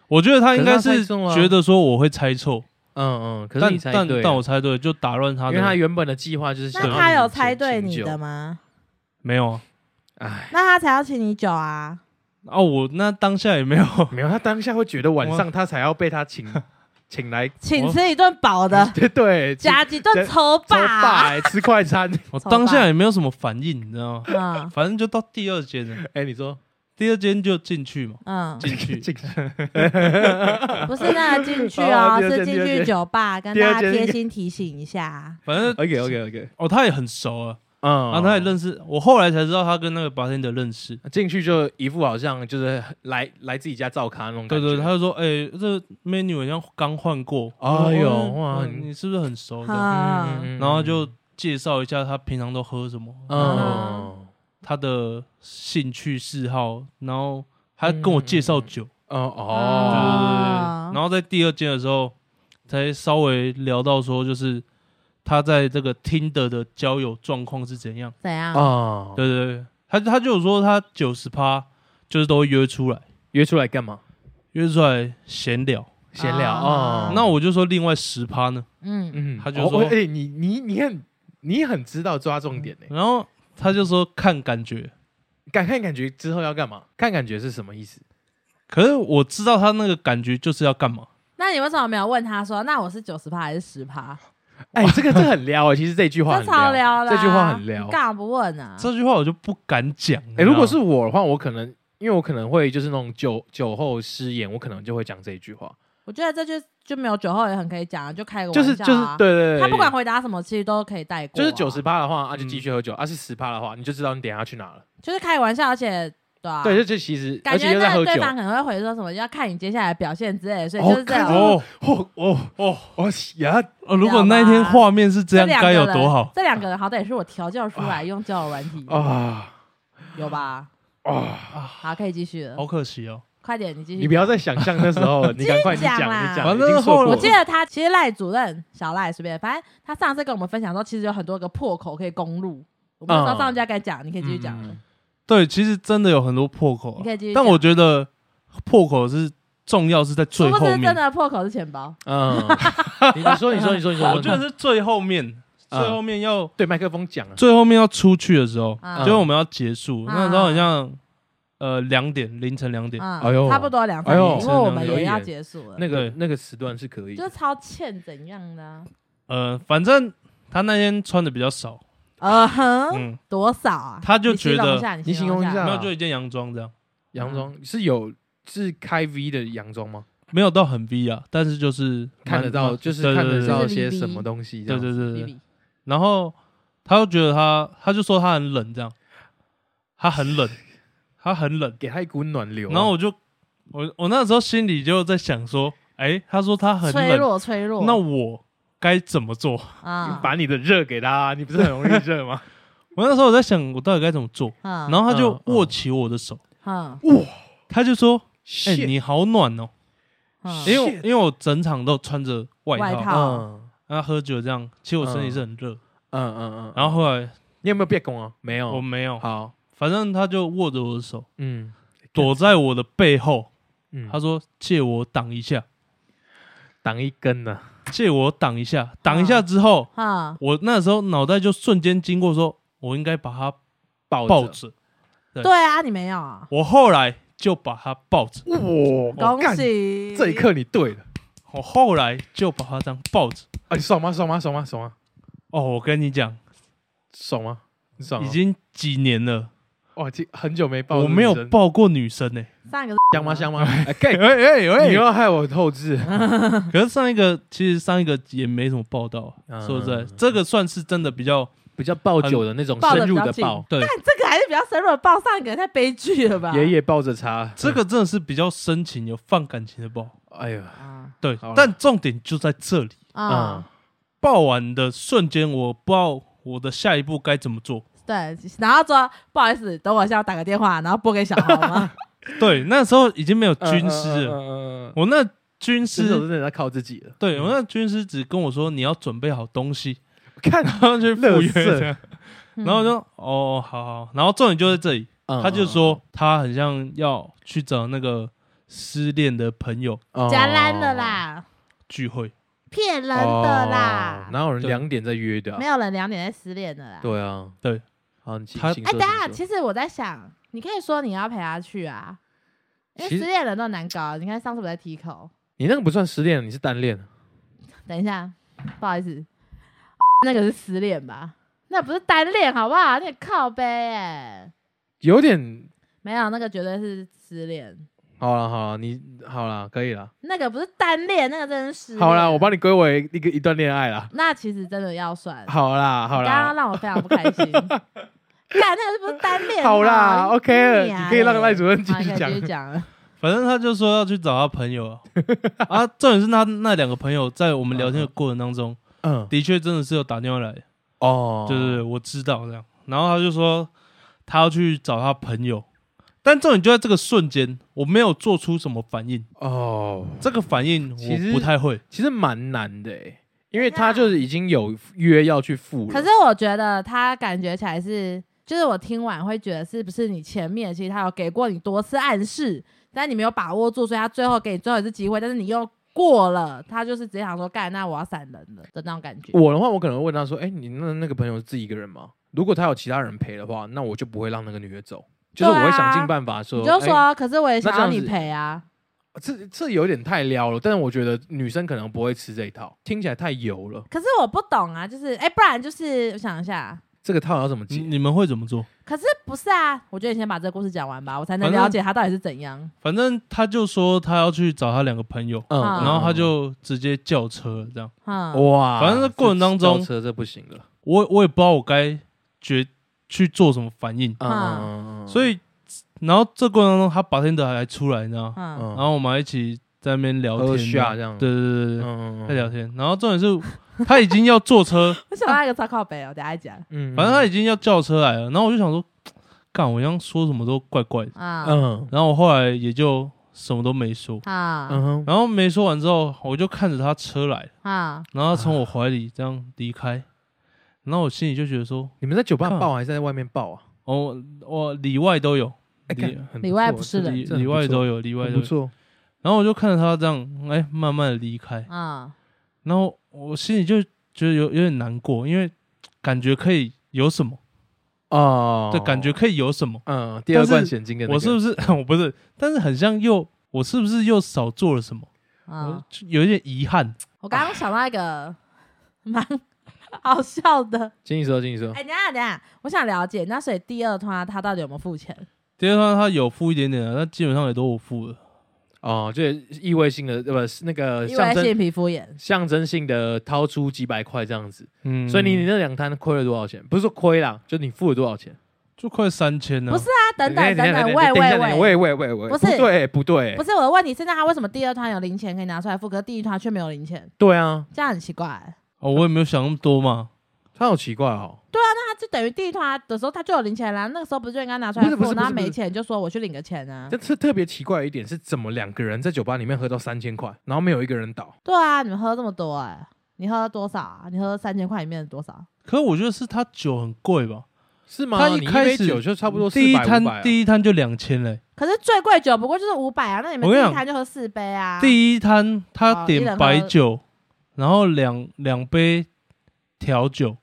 我觉得他应该是觉得说我会猜错。嗯嗯，可是你猜对，但但我猜对就打乱他，因为他原本的计划就是。那他有猜对你的吗？没有啊，哎，那他才要请你酒啊。哦，我那当下也没有，[laughs] 没有，他当下会觉得晚上他才要被他请 [laughs] 请来，请吃一顿饱的，对 [laughs] 对，加几顿抽霸，吃快餐。我当下也没有什么反应，你知道吗？反正就到第二间了。哎，你说。第二间就进去嘛，嗯，进去 [laughs] 进去，[laughs] [laughs] 不是那个进去哦，是进去酒吧，跟大家贴心提醒一下。反正 OK OK OK，哦，他也很熟啊，嗯，然后他也认识，我后来才知道他跟那个白天的认识。进去就一副好像就是来来自己家照咖那种感觉。对对，他就说，哎，这 menu 好像刚换过。哎呦哇，你是不是很熟的？然后就介绍一下他平常都喝什么。嗯。他的兴趣嗜好，然后他跟我介绍酒，哦哦，对对对，然后在第二间的时候，才稍微聊到说，就是他在这个 Tinder 的交友状况是怎样？怎样？哦，对对对，他他就有说他九十趴就是都会约出来，约出来干嘛？约出来闲聊，闲聊哦。那我就说另外十趴呢？嗯嗯，他就说，哎，你你你很你很知道抓重点呢，然后。他就说看感觉，敢看感觉之后要干嘛？看感觉是什么意思？可是我知道他那个感觉就是要干嘛。那你为什么没有问他说？那我是九十趴还是十趴？哎，这个这很撩哎，其实这句话超撩的，这句话很撩，干嘛不问啊？这句话我就不敢讲。哎，如果是我的话，我可能因为我可能会就是那种酒酒后失言，我可能就会讲这一句话。我觉得这就就没有酒后也很可以讲，就开个玩笑，就是就是对对对，他不管回答什么，其实都可以带过。就是九十趴的话，啊就继续喝酒；，啊是十趴的话，你就知道你等下要去哪了。就是开个玩笑，而且对啊，对，就就其实感觉那对方可能会回说什么，要看你接下来表现之类的，所以就是这样。哦哦哦哦哦呀！如果那一天画面是这样，该有多好。这两个人好歹也是我调教出来用交友软体啊，有吧？啊，好，可以继续了。好可惜哦。快点，你继续。你不要再想象那时候，[laughs] 你赶快讲啦。完了后，我记得他其实赖主任小赖随便，反正他上次跟我们分享说，其实有很多个破口可以攻入。我们上上家该讲，你可以继续讲。对，其实真的有很多破口，你可以继续。但我觉得破口是重要，是在最后面。真的破口是钱包。嗯，[laughs] 你说，你说，你说，你说，我觉得是最后面，最后面要对麦克风讲，最后面要出去的时候，就是我们要结束，那时候好像。呃，两点凌晨两点，哎呦，差不多两点，因为我们也要结束了。那个那个时段是可以，就超欠怎样的？呃，反正他那天穿的比较少，呃哼，多少啊？他就觉得你形容一下，没有就一件洋装这样，洋装？是有是开 V 的洋装吗？没有到很 V 啊，但是就是看得到，就是看得到些什么东西，对对对对。然后他就觉得他，他就说他很冷，这样，他很冷。[laughs] 他很冷，给他一股暖流。然后我就，我我那时候心里就在想说，哎，他说他很冷，脆弱脆弱。那我该怎么做啊？把你的热给他，你不是很容易热吗？[laughs] 我那时候我在想，我到底该怎么做？然后他就握起我的手，哇，他就说，哎，你好暖哦。因为因为我整场都穿着外套，然后喝酒这样，其实我身体是很热。嗯嗯嗯。然后后来你有没有变攻啊？没有，我没有。好，反正他就握着我的手，嗯，躲在我的背后，嗯，他说借我挡一下，挡一根呢，借我挡一下，挡一下之后，啊，我那时候脑袋就瞬间经过，说我应该把他抱抱着。对啊，你没有啊？我后来。就把他抱着，哇！恭喜！这一刻你对了。我后来就把他这样抱着，哎，爽吗？爽吗？爽吗？爽吗？哦，我跟你讲，爽吗？爽！已经几年了，哇，这很久没抱，我没有抱过女生呢。上一个 [laughs] 香吗？香吗？哎哎哎，你要害我透支。[laughs] 可是上一个其实上一个也没什么报道，说实在，这个算是真的比较。比较抱久的那种深入的抱，对，但这个还是比较深入的抱，上一个太悲剧了吧？爷爷抱着他，这个真的是比较深情、有放感情的抱。哎呀，对，但重点就在这里啊！抱完的瞬间，我不知道我的下一步该怎么做。对，然后说不好意思，等我先要打个电话，然后拨给小豪吗？[laughs] 对，那时候已经没有军师了。我那军师都是在靠自己了。对，我那军师只跟我说，你要准备好东西。看，然后就赴约，然后就哦，好好，然后重点就在这里，他就说他很像要去找那个失恋的朋友，加烂的啦，聚会，骗人的啦，哪有人两点在约的？没有人两点在失恋的啦。对啊，对，好，他哎，等下，其实我在想，你可以说你要陪他去啊，因为失恋人都难搞。你看上次我在 T 口，你那个不算失恋，你是单恋。等一下，不好意思。[laughs] 那个是失恋吧？那不是单恋，好不好？那个靠背哎，有点没有，那个绝对是失恋。好了好了，你好了，可以了。那个不是单恋，那个真是好了，我帮你归为一个一段恋爱了。那其实真的要算。好啦好啦，刚刚让我非常不开心。[laughs] 干，那个是不是单恋？好啦，OK 了，你可以让赖主任继续讲。反正他就说要去找他朋友啊，重点是他那两个朋友在我们聊天的过程当中。嗯，的确真的是有打电话来哦，对对对我知道这样，然后他就说他要去找他朋友，但重点就在这个瞬间，我没有做出什么反应哦，这个反应我不太会，其实蛮难的诶，因为他就是已经有约要去赴了，可是我觉得他感觉起来是，就是我听完会觉得是不是你前面其实他有给过你多次暗示，但你没有把握住，所以他最后给你最后一次机会，但是你又。过了，他就是直接想说干，那我要闪人了的那种感觉。我的话，我可能会问他说：“哎、欸，你那那个朋友是自己一个人吗？如果他有其他人陪的话，那我就不会让那个女的走，就是我会想尽办法说。啊”你就说，欸、可是我也想要你陪啊。这这有点太撩了，但是我觉得女生可能不会吃这一套，听起来太油了。可是我不懂啊，就是哎、欸，不然就是我想一下。这个套要怎么解？你们会怎么做？可是不是啊？我觉得你先把这个故事讲完吧，我才能了解他到底是怎样。反正他就说他要去找他两个朋友，嗯，然后他就直接叫车这样。嗯，哇，反正这过程当中叫车这不行了，我我也不知道我该决去做什么反应。嗯，所以然后这过程当中他 bartender 还出来，你知道？嗯，然后我们还一起在那边聊天，这样。对对对对，嗯，在聊天。然后重点是。他已经要坐车，[laughs] 我想到一个超靠北哦，等下讲。嗯，反正他已经要叫车来了，然后我就想说，干，我刚刚说什么都怪怪的啊。嗯，然后我后来也就什么都没说啊。嗯哼，然后没说完之后，我就看着他车来啊，然后从我怀里这样离开，然后我心里就觉得说，你们在酒吧抱还是在外面抱啊？哦，我里外都有，里里外不是的，里外都有，里外都有。不错。然后我就看着他这样，哎，慢慢的离开啊，然后。我心里就觉得有有点难过，因为感觉可以有什么哦，对，感觉可以有什么，嗯，第二罐现金，我是不是 [laughs] 我不是？但是很像又我是不是又少做了什么？啊，有一点遗憾。我刚刚想到一个蛮 [laughs] 好笑的，请你说，请你说。哎，等下等下，我想了解，那所以第二团他到底有没有付钱？第二团他有付一点点的，那基本上也都我付了。哦，就意味性的，对不？那个意味性皮肤炎，象征性的掏出几百块这样子。嗯，所以你你那两摊亏了多少钱？不是说亏啦，就你付了多少钱？就快三千呢。不是啊，等等等等，喂喂喂喂喂喂喂，不是，对，不对，不是我的问题。现在他为什么第二摊有零钱可以拿出来付，可是第一摊却没有零钱？对啊，这样很奇怪。哦，我也没有想那么多嘛。他好奇怪哦。对啊，那他就等于第一团的时候他就有零钱啦，那个时候不是就应该拿出来付，然后没钱就说我去领个钱啊。这次特别奇怪的一点是怎么两个人在酒吧里面喝到三千块，然后没有一个人倒？对啊，你们喝这么多哎、欸，你喝了多少啊？你喝三千块里面的多少？可是我觉得是他酒很贵吧？是吗？他一开始酒就差不多第一摊第一摊就两千嘞。可是最贵酒不过就是五百啊，那你们第一摊就喝四杯啊？第一摊他点白酒，然后两两杯调酒。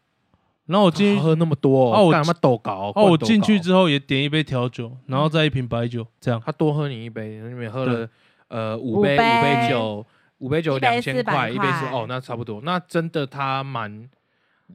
然后我进去喝那么多，哦，我干嘛斗搞？哦，我进去之后也点一杯调酒，然后再一瓶白酒，这样。他多喝你一杯，你们喝了呃五杯五杯酒，五杯酒两千块，一杯是哦，那差不多，那真的他蛮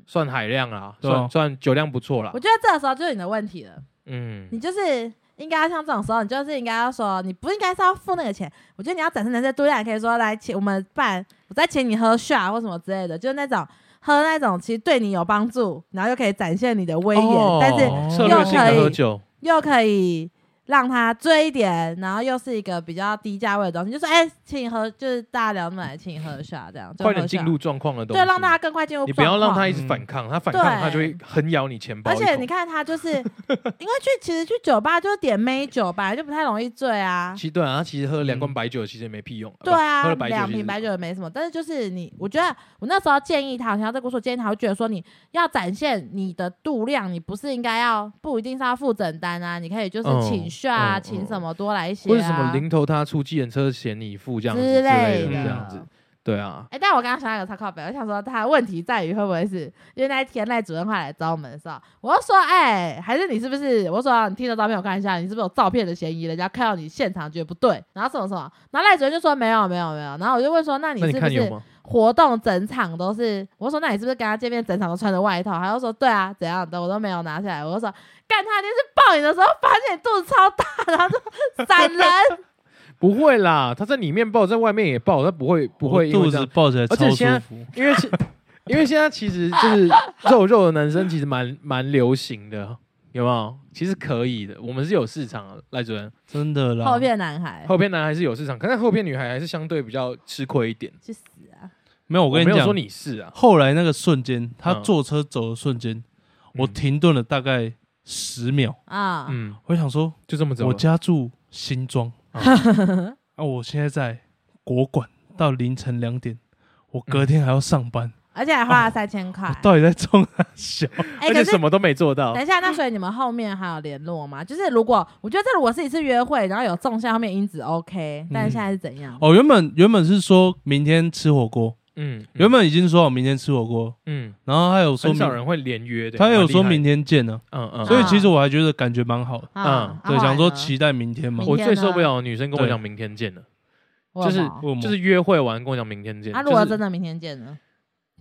算海量啊，算算酒量不错啦。我觉得这个时候就是你的问题了，嗯，你就是应该要像这种时候，你就是应该要说，你不应该是要付那个钱。我觉得你要展示男生度量，可以说来请我们办，我再请你喝 s 或什么之类的，就是那种。喝那种其实对你有帮助，然后又可以展现你的威严，但是又可以又可以。让他醉一点，然后又是一个比较低价位的东西，就说哎，请你喝，就是大家聊那么来，请你喝一下，这样快点进入状况的东西，对，让大家更快进入。你不要让他一直反抗，他反抗他就会狠咬你钱包。而且你看他就是 [laughs] 因为去其实去酒吧就是点妹酒吧，就不太容易醉啊。其实对啊，他其实喝两罐白酒其实也没屁用。对啊，两瓶白酒也没什么，但是就是你，我觉得我那时候建议他，好像在跟我说建议他，会觉得说你要展现你的度量，你不是应该要不一定是要付整单啊，你可以就是请下啊，请什么。多来一些、啊？为什么零头他出计程车嫌你付这样子之类的这样子？对啊。哎、欸，但我刚刚想到一个超靠北，我想说他的问题在于会不会是因为那一天赖主任快来找我们的时候，我就说哎、欸，还是你是不是？我说、啊、你听到照片我看一下，你是不是有照片的嫌疑？人家看到你现场觉得不对，然后什么什么，然后赖主任就说没有没有没有，然后我就问说那你是不是活动整场都是？我说那你是不是跟他见面整场都穿着外套？他就说对啊，怎样的我都没有拿下来。我就说。干他就是抱你的时候，发现你肚子超大，然后就闪人。[laughs] 不会啦，他在里面抱，在外面也抱，他不会不会 [laughs] 肚子抱起来超舒服。而且现在，因为 [laughs] 因为现在其实就是肉肉的男生其实蛮蛮流行的，有没有？其实可以的，我们是有市场的，赖主任真的啦。后片男孩，后片男孩是有市场，可是后片女孩还是相对比较吃亏一点。去死啊！没有，我跟你讲，没有说你是啊。后来那个瞬间，他坐车走的瞬间，我停顿了大概。十秒啊，嗯，我想说就这么走。我家住新庄啊，[laughs] 啊，我现在在国馆到凌晨两点，我隔天还要上班，而且还花了三千块。我到底在冲三小？而且什么都没做到。等一下，那所以你们后面还有联络吗？就是如果我觉得这如果是一次约会，然后有纵向后面因子 OK，但是现在是怎样？哦，原本原本是说明天吃火锅。嗯，原本已经说好明天吃火锅，嗯，然后他有说很少人会连约的，他有说明天见呢，嗯嗯，所以其实我还觉得感觉蛮好的，嗯，对，想说期待明天嘛。我最受不了女生跟我讲明天见了，就是就是约会完跟我讲明天见。他如果真的明天见呢，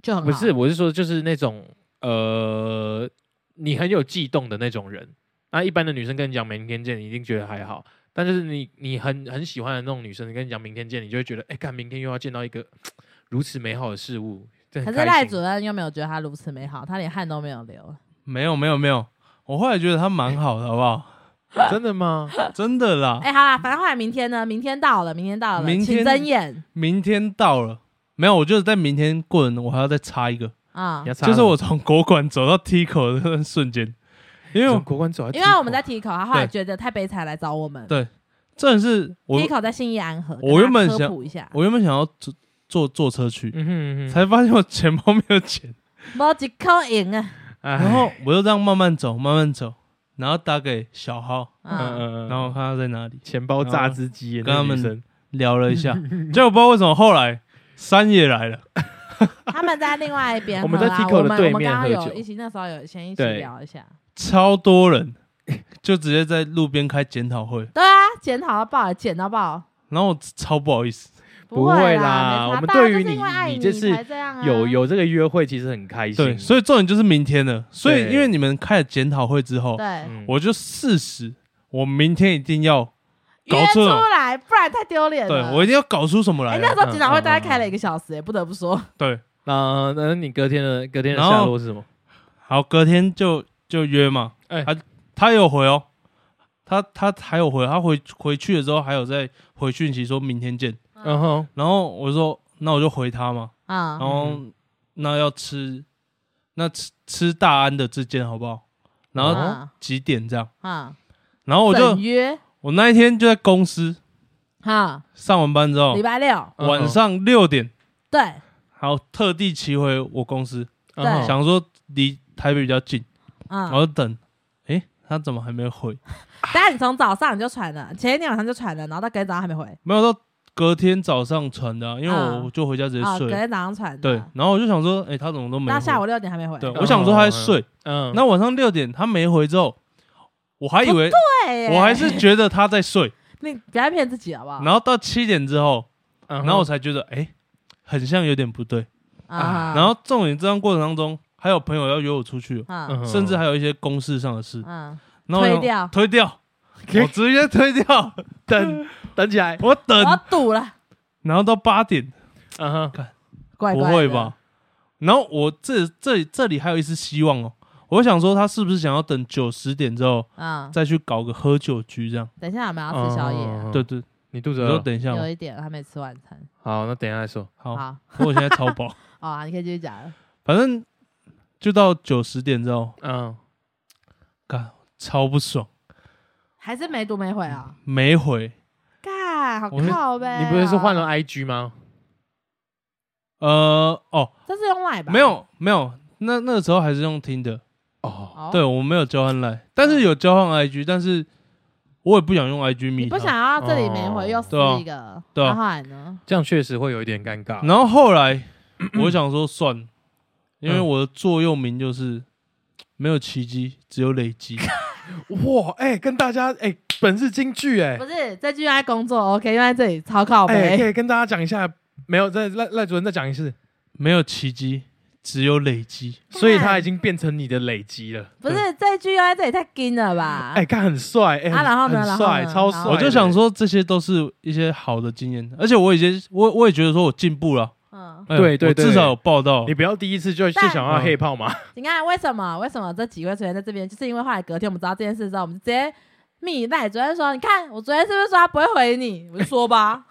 就很不是，我是说就是那种呃，你很有悸动的那种人。那一般的女生跟你讲明天见，你一定觉得还好，但就是你你很很喜欢的那种女生，你跟你讲明天见，你就会觉得哎，看明天又要见到一个。如此美好的事物，可是赖主任又没有觉得他如此美好，他连汗都没有流。没有没有没有，我后来觉得他蛮好的，好不好？[laughs] 真的吗？真的啦。哎、欸，好啦，反正后来明天呢？明天到了，明天到了，明天睁眼。明天到了，没有？我就是在明天过人，我还要再插一个啊，就是我从国馆走到 T 口的那瞬间，因为从国馆走，因为我们在 T 口，他后来觉得太悲惨，来找我们。对，真的是 T 口在信义安和，我原本想，我原本想要坐坐车去，嗯哼嗯哼，才发现我钱包没有钱，没几块银啊。然后我就这样慢慢走，慢慢走，然后打给小浩，嗯嗯，然后看他在哪里，钱包榨汁机，跟他们聊了一下，结果不知道为什么后来三也来了，他们在另外一边，我们在 Tico 的对面喝酒，一起那时候有先一起聊一下，超多人，[laughs] 就直接在路边开检讨会，对啊，检讨到爆，检到爆，然后我超不好意思。不会啦，我们对于你，你这次有有这个约会，其实很开心。对，所以重点就是明天了。所以因为你们开了检讨会之后，对，我就誓死，我明天一定要搞出来，不然太丢脸了。对，我一定要搞出什么来。哎，那时候检讨会大概开了一个小时，哎，不得不说。[laughs] 对，那那你隔天的隔天的下落是什么？好，隔天就就约嘛。哎，他他有回哦，他他还有回，他回回去的时候还有在回讯息说明天见。然后，然后我说，那我就回他嘛。啊，然后那要吃，那吃吃大安的这间好不好？然后几点这样？啊，然后我就约。我那一天就在公司，哈，上完班之后，礼拜六。晚上六点，对，好特地骑回我公司，对，想说离台北比较近，嗯，然后等，诶，他怎么还没回？[laughs] 但是你从早上你就传了，前一天晚上就传了，然后到隔天早上还没回，没有到隔天早上传的，因为我就回家直接睡，隔天早上传，对，然后我就想说，哎，他怎么都没回？那下午六点还没回，对，我想说他在睡，嗯，那晚上六点他没回之后，我还以为，对，我还是觉得他在睡，[laughs] 你不要骗自己好不好？然后到七点之后，然后我才觉得，哎，很像有点不对，啊，然后重点这段过程当中，还有朋友要约我出去，甚至还有一些公事上的事，嗯。推掉，推掉，我直接推掉，等 [laughs] 等起来，我等，我赌了，然后到八点，嗯哼，看，不会吧？然后我这这这里还有一丝希望哦，我想说他是不是想要等九十点之后，嗯，再去搞个喝酒局这样？等一下我们要吃宵夜？对对，你肚子饿？等一下，有一点还没吃晚餐。好，那等一下再说。好，我现在超饱。[laughs] 啊，你可以继续讲了。反正就到九十点之后，嗯，干。超不爽，还是没读没回啊？没回，干，好靠呗！你不是说换了 IG 吗？呃，哦，这是用 Line 吧？没有，没有，那那个时候还是用听的。哦，对，我没有交换 Line，但是有交换 IG，但是我也不想用 IG 密。你不想要这里没回又撕一个，对啊，后来呢？这样确实会有一点尴尬。然后后来 [clears throat] 我想说算，因为我的座右铭就是没有奇迹，只有累积。[laughs] 哇，哎、欸，跟大家哎、欸，本是京剧哎，不是这句在工作，OK，因为在这里超靠北，欸，可以跟大家讲一下，没有在赖赖主任再讲一次，没有奇迹，只有累积，所以他已经变成你的累积了。不是这句在这里太金了吧？哎、欸，看很帅，哎、欸，啊，然后呢，很帅，超帅。我就想说，这些都是一些好的经验，而且我已经，我我也觉得说我进步了。对对对，至少有报道。你不要第一次就就想要黑炮嘛？[laughs] 你看为什么？为什么这几位成员在这边？就是因为后来隔天我们知道这件事之后，我们就直接密赖主任说：“你看，我昨天是不是说他不会回你？”我就说吧，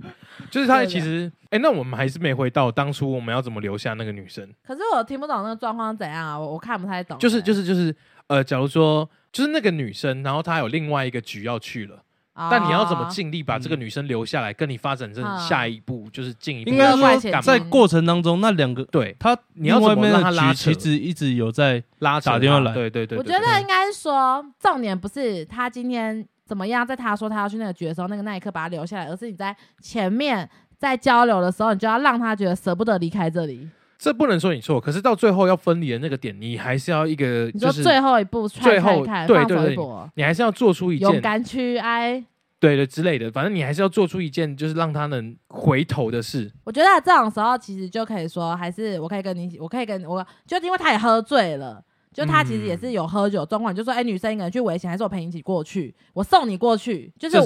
[laughs] 就是他其实，哎，那我们还是没回到当初我们要怎么留下那个女生。可是我听不懂那个状况怎样啊？我我看不太懂。就是就是就是，呃，假如说就是那个女生，然后她有另外一个局要去了。但你要怎么尽力把这个女生留下来，跟你发展成下一步，就是进一步。应该说，在过程当中，那两个对他，你要怎么让他拉？其实一直有在拉扯，打电话来。对对对。我觉得应该是说，重点不是他今天怎么样，在他说他要去那个局的时候，那个那一刻把他留下来，而是你在前面在交流的时候，你就要让他觉得舍不得离开这里。这不能说你错，可是到最后要分离的那个点，你还是要一个，你说最后一步，最后对对对，你还是要做出一件勇敢去哀。对的之类的，反正你还是要做出一件就是让他能回头的事。我觉得这种时候其实就可以说，还是我可以跟你，我可以跟我，就因为他也喝醉了。就他其实也是有喝酒状况，就说哎，女生一个人去危险，还是我陪你一起过去，我送你过去，就是我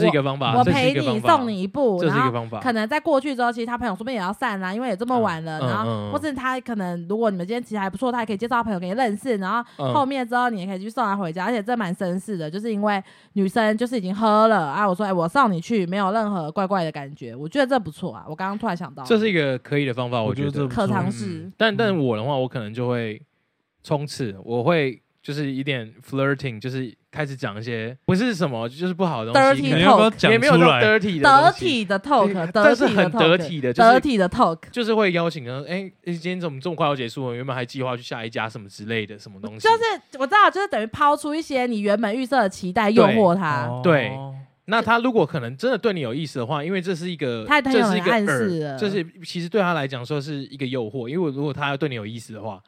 我陪你送你一步，然后可能在过去之后，其实他朋友说不定也要散啦，因为也这么晚了，然后或是他可能如果你们今天其实还不错，他也可以介绍朋友给你认识，然后后面之后你也可以去送他回家，而且这蛮绅士的，就是因为女生就是已经喝了啊，我说哎，我送你去，没有任何怪怪的感觉，我觉得这不错啊，我刚刚突然想到，这是一个可以的方法，我觉得可尝试，但但我的话，我可能就会冲刺，我会。就是一点 flirting，就是开始讲一些不是什么，就是不好的东西，也没有 dirty 的得体的 talk，但是很得体的，得体的 talk，就是会邀请说，哎，今天怎么这么快要结束了？原本还计划去下一家什么之类的，什么东西？就是我知道，就是等于抛出一些你原本预设的期待，诱惑他。对，那他如果可能真的对你有意思的话，因为这是一个，这是一个暗示，这是其实对他来讲说是一个诱惑，因为如果他要对你有意思的话。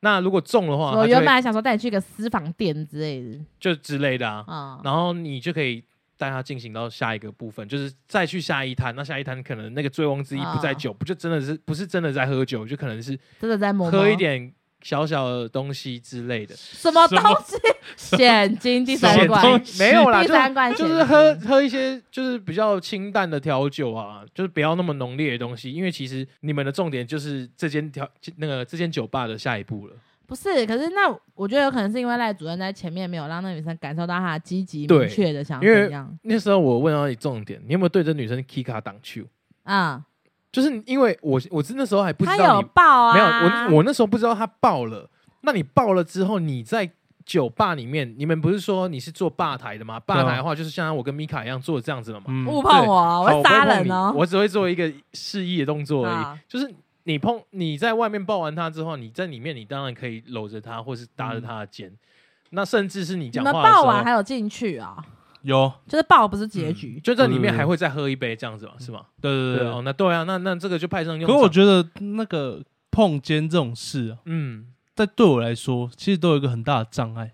那如果中的话，我原本还想说带你去个私房店之类的，就之类的啊。嗯、然后你就可以带他进行到下一个部分，就是再去下一摊。那下一摊可能那个醉翁之意不在酒，嗯、不就真的是不是真的在喝酒，就可能是真的在喝一点。小小的东西之类的，什么东西？现金第三关没有啦，第三关就是喝喝一些就是比较清淡的调酒啊，就是不要那么浓烈的东西，因为其实你们的重点就是这间调那个这间酒吧的下一步了。不是，可是那我觉得有可能是因为赖主任在前面没有让那女生感受到他积极明确的想怎样。那时候我问到你重点，你有没有对着女生 K 卡挡球啊？就是因为我我是那时候还不知道他有报啊，没有我我那时候不知道他爆了，那你爆了之后，你在酒吧里面，你们不是说你是做吧台的吗？吧台的话，就是像我跟米卡一样做这样子的嘛。误碰我，我会杀人哦！我只会做一个示意的动作而已。就是你碰你在外面抱完他之后，你在里面，你当然可以搂着他，或是搭着他的肩。那甚至是你讲话的时候，抱完还有进去啊？有，就是抱不是结局，就在里面还会再喝一杯这样子嘛？是吗？对对对。哦，那对啊，那那这个就派上用场。可是我觉得那个碰肩这种事啊，嗯。但对我来说，其实都有一个很大的障碍，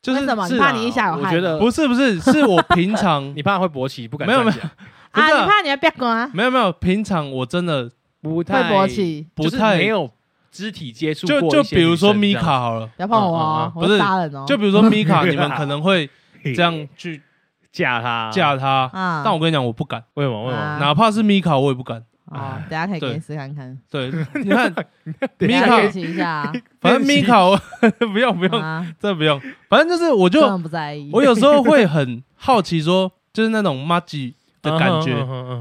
就是什么？你怕你一下有害？我觉得不是不是，是我平常 [laughs] 你怕会勃起，不敢没有没有啊？你怕你要变光？没有没有，平常我真的不太勃起，不太没有肢体接触。就就比如说米卡好了，不要碰我哦，不是杀人哦。就比如说米卡，[laughs] 你们可能会这样去架他架他，啊但我跟你讲，我不敢。为什么？为什么？哪怕是米卡，我也不敢。哦，等下可以给你试看看。对，[laughs] 你看米卡练习一下。反正米卡，[laughs] 不用不用，这不用。反正就是，我就不在意。我有时候会很好奇，说就是那种麻吉的感觉，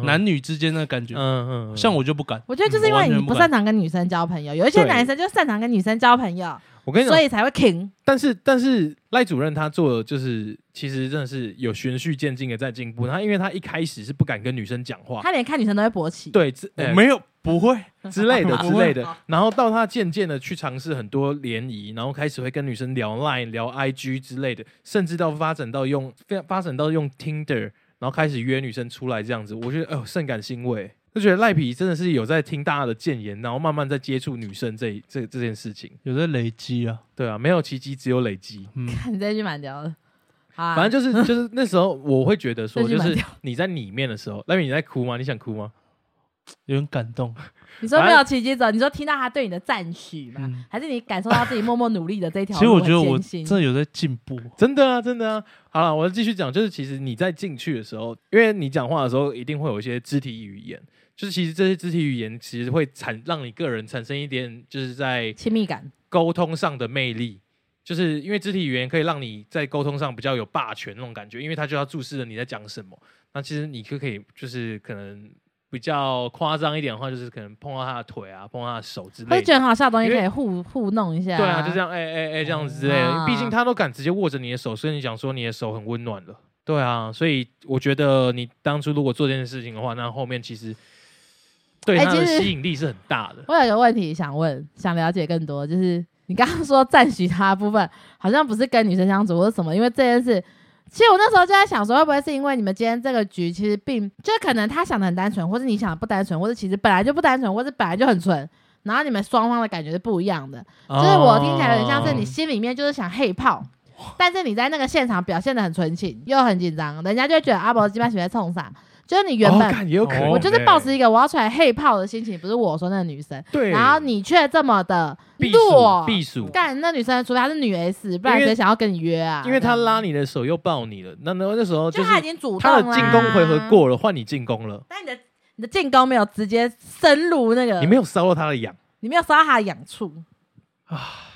男女之间的感觉。嗯嗯。像我就不敢。我觉得就是因为你不擅长跟女生交朋友，有一些男生就擅长跟女生交朋友。我跟你讲，所以才会停。但是但是赖主任他做的就是，其实真的是有循序渐进的在进步。他因为他一开始是不敢跟女生讲话，他连看女生都会勃起。对，没有不会之类的 [laughs] 之类的。然后到他渐渐的去尝试很多联谊，然后开始会跟女生聊 Line、聊 IG 之类的，甚至到发展到用发展到用 Tinder，然后开始约女生出来这样子。我觉得哦，甚感欣慰。就觉得赖皮真的是有在听大家的谏言，然后慢慢在接触女生这这这件事情，有在累积啊。对啊，没有奇迹，只有累积。嗯，你这句蛮屌的。反正就是就是那时候，我会觉得说，就是你在里面的时候，赖皮你在哭吗？你想哭吗？有点感动。[laughs] 你说没有奇迹者，你说听到他对你的赞许吗？嗯、还是你感受到自己默默努力的这条？其实我觉得我真的有在进步，真的啊，真的啊。好了，我要继续讲，就是其实你在进去的时候，因为你讲话的时候一定会有一些肢体语言，就是其实这些肢体语言其实会产让你个人产生一点就是在亲密感、沟通上的魅力，就是因为肢体语言可以让你在沟通上比较有霸权那种感觉，因为他就要注视着你在讲什么，那其实你就可以就是可能。比较夸张一点的话，就是可能碰到他的腿啊，碰到他的手之类的，会觉得很好笑的东西可以互互弄一下。对啊，就这样，哎哎哎，这样子之类的。毕竟他都敢直接握着你的手，所以你想说你的手很温暖了。对啊，所以我觉得你当初如果做这件事情的话，那后面其实对他的吸引力是很大的。我有一个问题想问，想了解更多，就是你刚刚说赞许他的部分，好像不是跟女生相处或者什么，因为这件事。其实我那时候就在想说，会不会是因为你们今天这个局其实并就可能他想的很单纯，或是你想的不单纯，或是其实本来就不单纯，或是本来就很纯，然后你们双方的感觉是不一样的。哦、就是我听起来有点像是你心里面就是想黑炮，但是你在那个现场表现的很纯情又很紧张，人家就会觉得阿伯基本上喜欢冲啥。就是你原本，哦、我就是抱持一个我要出来黑炮的心情，不是我说那个女生，对，然后你却这么的弱，避暑，干那女生，除非她是女 S，不然谁想要跟你约啊？因为她拉你的手又抱你了，那那那时候就她已经主动，她的进攻回合过了，换你进攻了。但你的你的进攻没有直接深入那个，你没有烧到她的痒，你没有烧到她的痒处。啊。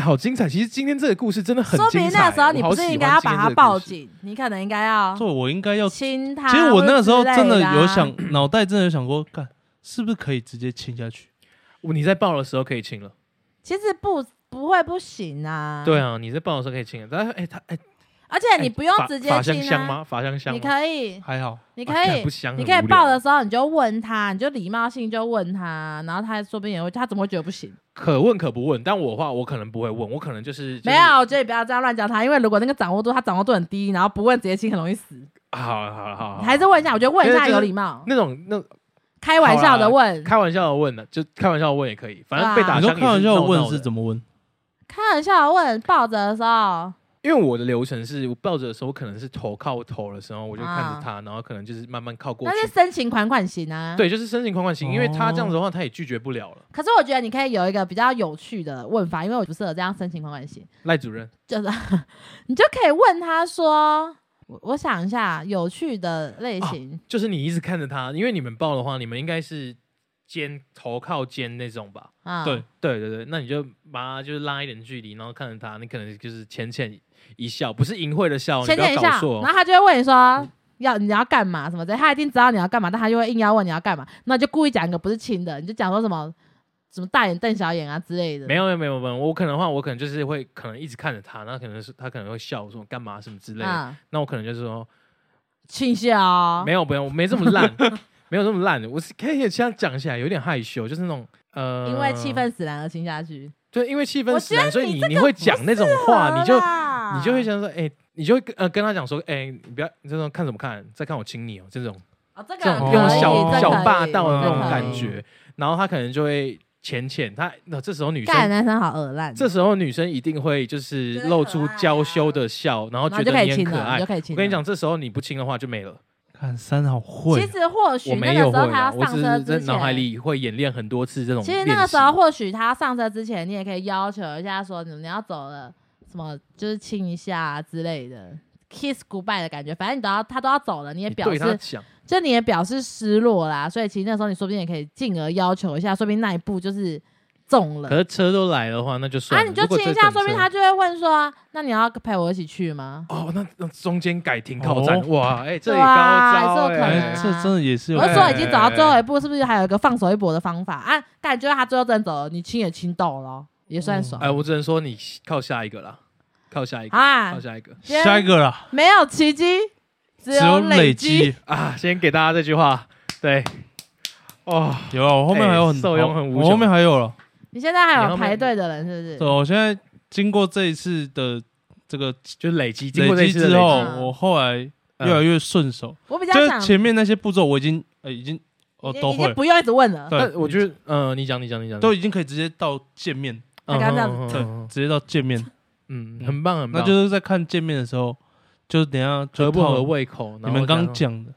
哎，好精彩！其实今天这个故事真的很精彩。说明那时候你不是应该要把他抱紧，你可能应该要。做，我应该要亲他。其实我那个时候真的有想，脑袋真的有想过，看是不是可以直接亲下去？你在抱的时候可以亲了。其实不不会不行啊。对啊，你在抱的时候可以亲。但是哎，他哎。而且你不用直接亲啊，法香香吗？法香香，你可以还好，你可以，你可以抱的时候你就问他，你就礼貌性就问他，然后他说不定也会，他怎么会觉得不行？可问可不问，但我的话我可能不会问，我可能就是没有，我觉得你不要这样乱教他，因为如果那个掌握度他掌握度很低，然后不问直接亲很容易死。好好好，你还是问一下，我觉得问一下有礼貌，那种那开玩笑的问，开玩笑的问的，就开玩笑的问也可以，反正被打枪。开玩笑的问是怎么问？开玩笑的问抱着的时候。因为我的流程是我抱着的时候，可能是头靠头的时候，我就看着他，然后可能就是慢慢靠过去。那是深情款款型啊。对，就是深情款款型，因为他这样子的话，他也拒绝不了了。可是我觉得你可以有一个比较有趣的问法，因为我不适合这样深情款款型。赖主任，就是你就可以问他说：“我我想一下，有趣的类型，就是你一直看着他，因为你们抱的话，你们应该是。”肩头靠肩那种吧，啊，对对对对，那你就把它就是拉一点距离，然后看着他，你可能就是浅浅一笑，不是淫秽的笑，浅浅一笑，然后他就会问你说、嗯、要你要干嘛什么的，他一定知道你要干嘛，但他就会硬要问你要干嘛，那就故意讲一个不是亲的，你就讲说什么什么大眼瞪小眼啊之类的。没有没有没有没有，我可能的话，我可能就是会可能一直看着他，那可能是他可能会笑说干嘛什么之类的。啊、那我可能就是说亲下啊，没有不用，我没这么烂，[laughs] 没有那么烂。我是可以这样讲起来有点害羞，就是那种呃，因为气氛使然而亲下去。对，因为气氛使然，所以你你会讲那种话，你就你就会想说，哎、欸，你就会跟呃跟他讲说，哎、欸，你不要这种看什么看，再看我亲你哦，这种。哦这个、这种用小小霸道的那种感觉，然后他可能就会浅浅，他那这时候女生男生好恶烂，这时候女生一定会就是露出娇羞的笑，然后觉得你很可爱。我跟你讲，这时候你不亲的话就没了。看三好会，其实或许那个时候他要上车之前，脑海里会演练很多次这种。其实那个时候或许他上车之前，你也可以要求一下说，你要走了，什么就是亲一下之类的。kiss goodbye 的感觉，反正你都要他都要走了，你也表示，就你也表示失落啦。所以其实那时候你说不定也可以进而要求一下，说不定那一步就是中了。可是车都来的话，那就算了。啊，你就亲一下，说不定他就会问说：“那你要陪我一起去吗？”哦，那那中间改停靠站，哦、哇，哎、欸，这也高招哎、欸啊，这真的也是有。我是说已经走到最后一步，是不是还有一个放手一搏的方法啊？感觉他最后真的走了，你亲也亲到了，也算爽。哎、嗯欸，我只能说你靠下一个啦。靠下一个啊！靠下一个，下一个了。没有奇迹，只有累积啊！先给大家这句话。对，哦，有啊，我后面还有很受用，很无穷。我后面还有了。你现在还有排队的人是不是？对，我现在经过这一次的这个就累积，累积之后，我后来越来越顺手。我比较就前面那些步骤我已经呃已经哦都会，不用一直问了。对，我觉得嗯，你讲你讲你讲，都已经可以直接到见面。刚刚这样子，对，直接到见面。[laughs] 嗯，很棒很棒。那就是在看见面的时候，就等下合不合胃口。你们刚讲的，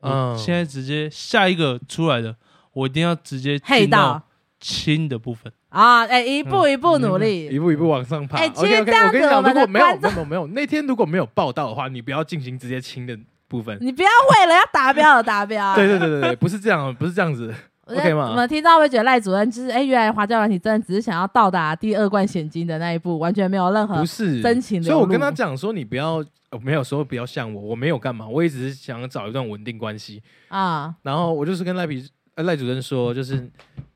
嗯，现在直接下一个出来的，我一定要直接进到亲的部分啊！哎，一步一步努力，一步一步往上爬。OK OK，我跟你讲，如果没有没有没有那天如果没有报道的话，你不要进行直接亲的部分。你不要为了要达标而达标。对对对对对，不是这样，不是这样子。OK 吗？我们听到会觉得赖主任就是，哎、欸，原来华教软体真的只是想要到达第二罐险金的那一步，完全没有任何不是真情。所以我跟他讲说，你不要，呃、没有说不要像我，我没有干嘛，我也只是想找一段稳定关系啊。然后我就是跟赖皮呃赖主任说，就是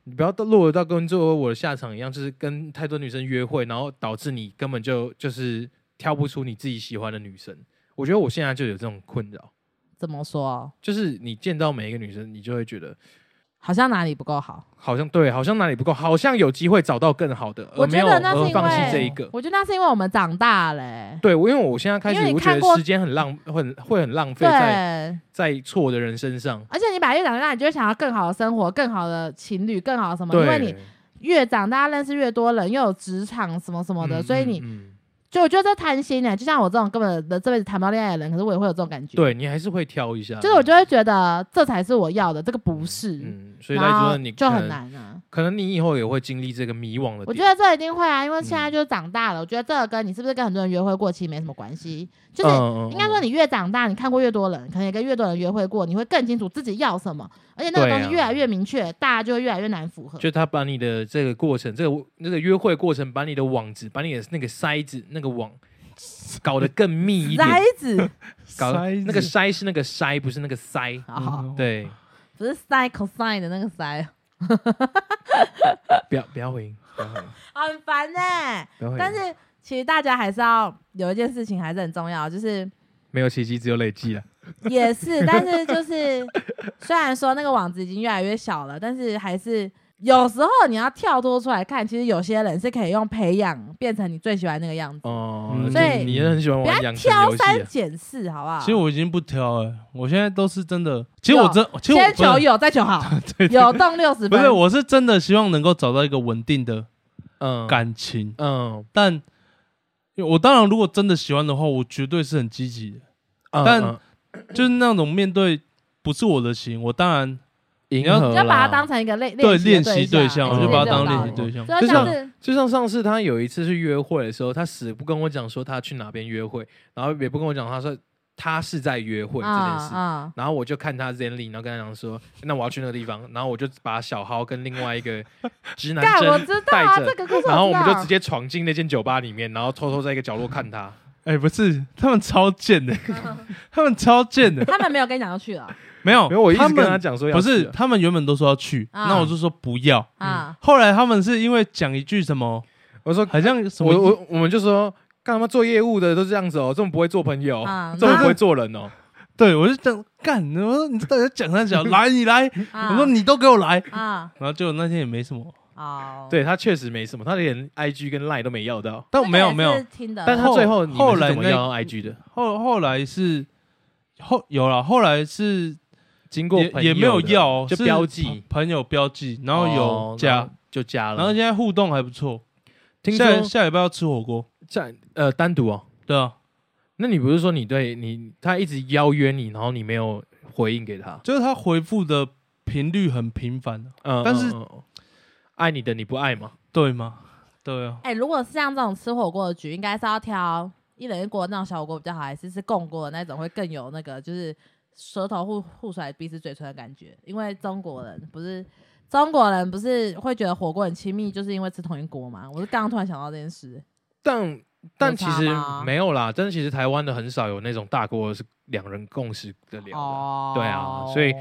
你不要到落到跟作为我的下场一样，就是跟太多女生约会，然后导致你根本就就是挑不出你自己喜欢的女生。我觉得我现在就有这种困扰。怎么说？就是你见到每一个女生，你就会觉得。好像哪里不够好，好像对，好像哪里不够，好像有机会找到更好的，我觉得那是因为放弃这一个。我觉得那是因为我们长大了、欸。对，我因为我现在开始，我觉得时间很浪，很会很浪费在在错的人身上。而且你把越长越大，你就会想要更好的生活，更好的情侣，更好的什么？因为你越长大认识越多人，又有职场什么什么的，嗯、所以你。嗯嗯就我觉得这贪心呢，就像我这种根本的这辈子谈不到恋爱的人，可是我也会有这种感觉。对，你还是会挑一下，就是我就会觉得这才是我要的，这个不是。嗯，所以来说你就很难啊。可能你以后也会经历这个迷惘的。我觉得这一定会啊，因为现在就是长大了。我觉得这个跟你是不是跟很多人约会过其实没什么关系，就是应该说你越长大，你看过越多人，可能也跟越多人约会过，你会更清楚自己要什么。而且那个东西越来越明确，大家就会越来越难符合。就他把你的这个过程，这个那个约会过程，把你的网子，把你的那个筛子，那个网。搞得更密一点，筛子，搞那个筛是那个筛，不是那个塞。对，不是 sin cosine 的那个塞。[laughs] 不要不要回应，不要回应，很烦呢。但是其实大家还是要有一件事情还是很重要，就是没有奇迹，只有累积了。也是，但是就是虽然说那个网子已经越来越小了，但是还是。有时候你要跳脱出来看，其实有些人是可以用培养变成你最喜欢那个样子。哦，所以你也很喜欢玩养成游戏。挑三拣四，好不好？其实我已经不挑了，我现在都是真的。其实我真，其实我先求有，再求好。[laughs] 对，有动六十分。不是，我是真的希望能够找到一个稳定的嗯感情嗯，但我当然如果真的喜欢的话，我绝对是很积极的。但就是那种面对不是我的型，我当然。你要你要把它当成一个练对练习对象，我就把它当练习对象。就像就像上次他有一次去约会的时候，他死不跟我讲说他去哪边约会，然后也不跟我讲他说他是在约会这件事。然后我就看他 Zenly，然后跟他讲说，那我要去那个地方，然后我就把小豪跟另外一个直男 [laughs] 真带着，然后我们就直接闯进那间酒吧里面，然后偷偷在一个角落看他。哎，不是，他们超贱的，[laughs] 他们超贱的，他们没有跟你讲要去了。没有，没有，我一直跟他讲说要不是，他们原本都说要去，那我就说不要。啊。后来他们是因为讲一句什么，我说好像什么，我我我们就说干嘛做业务的都这样子哦，这么不会做朋友，这么不会做人哦。[laughs] 对，我就讲干，我说你到底在讲三讲，[laughs] 来你来，我说你都给我来。啊。然后结果那天也没什么。哦，对他确实没什么，他连 I G 跟 Line 都没要到，但没有没有，但他最后后来怎么要 I G 的？后后来是后有了，后来是经过也没有要，就标记朋友标记，然后有加就加了，然后现在互动还不错。听说下礼拜要吃火锅，在呃单独哦，对啊，那你不是说你对你他一直邀约你，然后你没有回应给他？就是他回复的频率很频繁，嗯，但是。爱你的你不爱吗？对吗？对啊。哎、欸，如果是像这种吃火锅的局，应该是要挑一人一锅那种小火锅比较好，还是是共锅的那种会更有那个就是舌头互互甩彼此嘴唇的感觉？因为中国人不是中国人不是会觉得火锅很亲密，就是因为吃同一锅嘛？我是刚刚突然想到这件事。但但其实没有啦，但是其实台湾的很少有那种大锅是两人共食的聊的。哦、对啊，所以。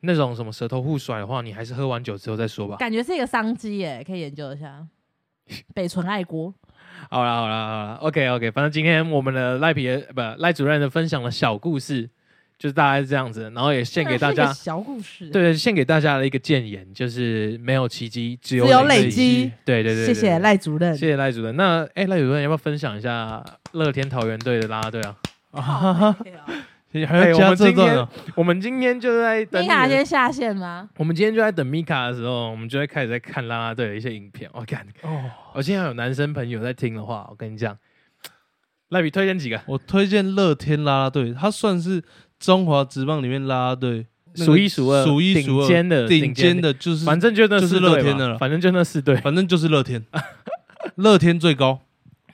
那种什么舌头互甩的话，你还是喝完酒之后再说吧。感觉是一个商机耶，可以研究一下。北纯爱锅。[laughs] 好啦好啦好啦，OK OK，反正今天我们的赖皮不赖主任的分享的小故事，就是大概是这样子，然后也献给大家小故事。对对，献给大家的一个谏言，就是没有奇迹，只有累积。对对对，谢谢赖主任，谢谢赖主任。那哎，赖主任要不要分享一下乐天桃园队的啦啦队啊？[laughs] [laughs] 还有我们今天？我们今天就在等米卡先下线吗？我们今天就在等米卡的时候，我们就会开始在看啦啦队的一些影片。我看哦，我现在有男生朋友在听的话，我跟你讲，赖比推荐几个？我推荐乐天啦啦队，他算是中华职棒里面啦啦队数一数二、数一数二顶尖的、顶尖的，就是反正就那四队了，反正就那四队，反正就是乐天，[laughs] 乐天最高。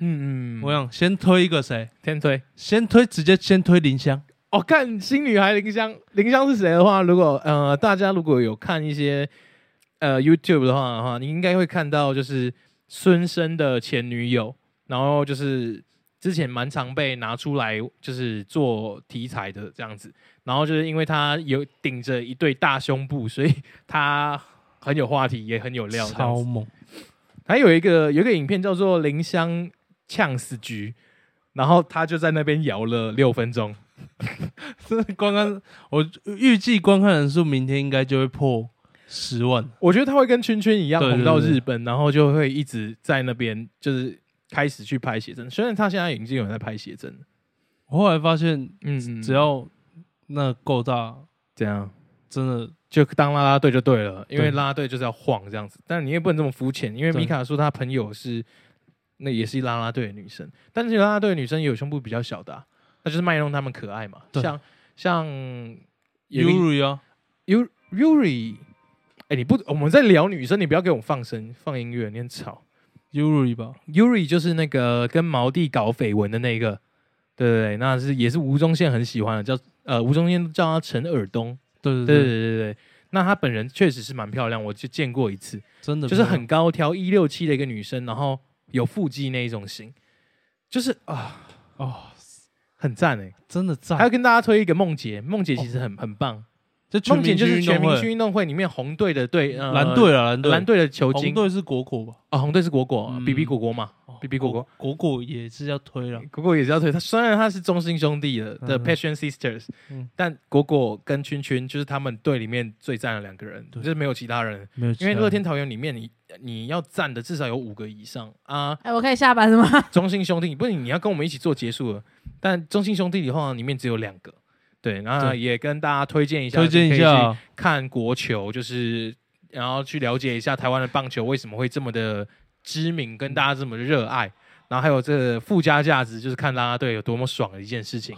嗯嗯，我想先推一个谁？先推，先推，直接先推林香。我、哦、看新女孩林香，林香是谁的话，如果呃大家如果有看一些呃 YouTube 的话的话，你应该会看到就是孙生的前女友，然后就是之前蛮常被拿出来就是做题材的这样子，然后就是因为他有顶着一对大胸部，所以他很有话题，也很有料，超猛。还有一个有一个影片叫做林香呛死局，然后他就在那边摇了六分钟。[laughs] 这观看，我预计观看人数明天应该就会破十万。我觉得他会跟圈圈一样红到日本，然后就会一直在那边，就是开始去拍写真。虽然他现在已经有人在拍写真，我后来发现，嗯，只要那够大，怎样真的就当啦啦队就对了，因为啦啦队就是要晃这样子。但你也不能这么肤浅，因为米卡说他朋友是那也是啦啦队的女生，但是啦啦队的女生也有胸部比较小的啊。那就是卖弄她们可爱嘛，像像 Yuri 啊 Yuri，哎，你不，我们在聊女生，你不要给我放声放音乐，你很吵。Yuri 吧，Yuri 就是那个跟毛弟搞绯闻的那个，对对对，那是也是吴宗宪很喜欢的，叫呃吴宗宪叫他陈尔东，对对对。对对对对，那他本人确实是蛮漂亮，我就见过一次，真的就是很高挑一六七的一个女生，然后有腹肌那一种型，就是啊哦。很赞哎，真的赞！还要跟大家推一个梦姐，梦姐其实很很棒。这梦姐就是全明星运动会里面红队的队，蓝队啊，蓝队蓝队的球星。红队是果果吧？啊，红队是果果，B B 果果嘛，B B 果果，果果也是要推了，果果也是要推。他虽然他是中心兄弟的的 Passion Sisters，但果果跟圈圈就是他们队里面最赞的两个人，就是没有其他人。没有，因为乐天桃园里面你你要赞的至少有五个以上啊。哎，我可以下班是吗？中信兄弟，不是你要跟我们一起做结束了。但中信兄弟的话，里面只有两个，对，然后也跟大家推荐一下，推荐一下看国球，就是然后去了解一下台湾的棒球为什么会这么的知名，跟大家这么的热爱，然后还有这个附加价值，就是看啦啦队有多么爽的一件事情。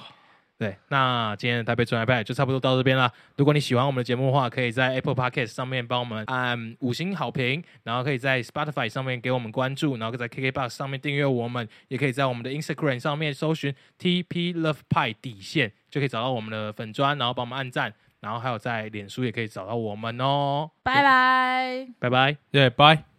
对，那今天的台北专业派就差不多到这边了。如果你喜欢我们的节目的话，可以在 Apple Podcast 上面帮我们按五星好评，然后可以在 Spotify 上面给我们关注，然后在 KKBox 上面订阅我们，也可以在我们的 Instagram 上面搜寻 TP Love Pie 底线，就可以找到我们的粉砖，然后帮我们按赞，然后还有在脸书也可以找到我们哦。拜拜，拜拜，对，拜。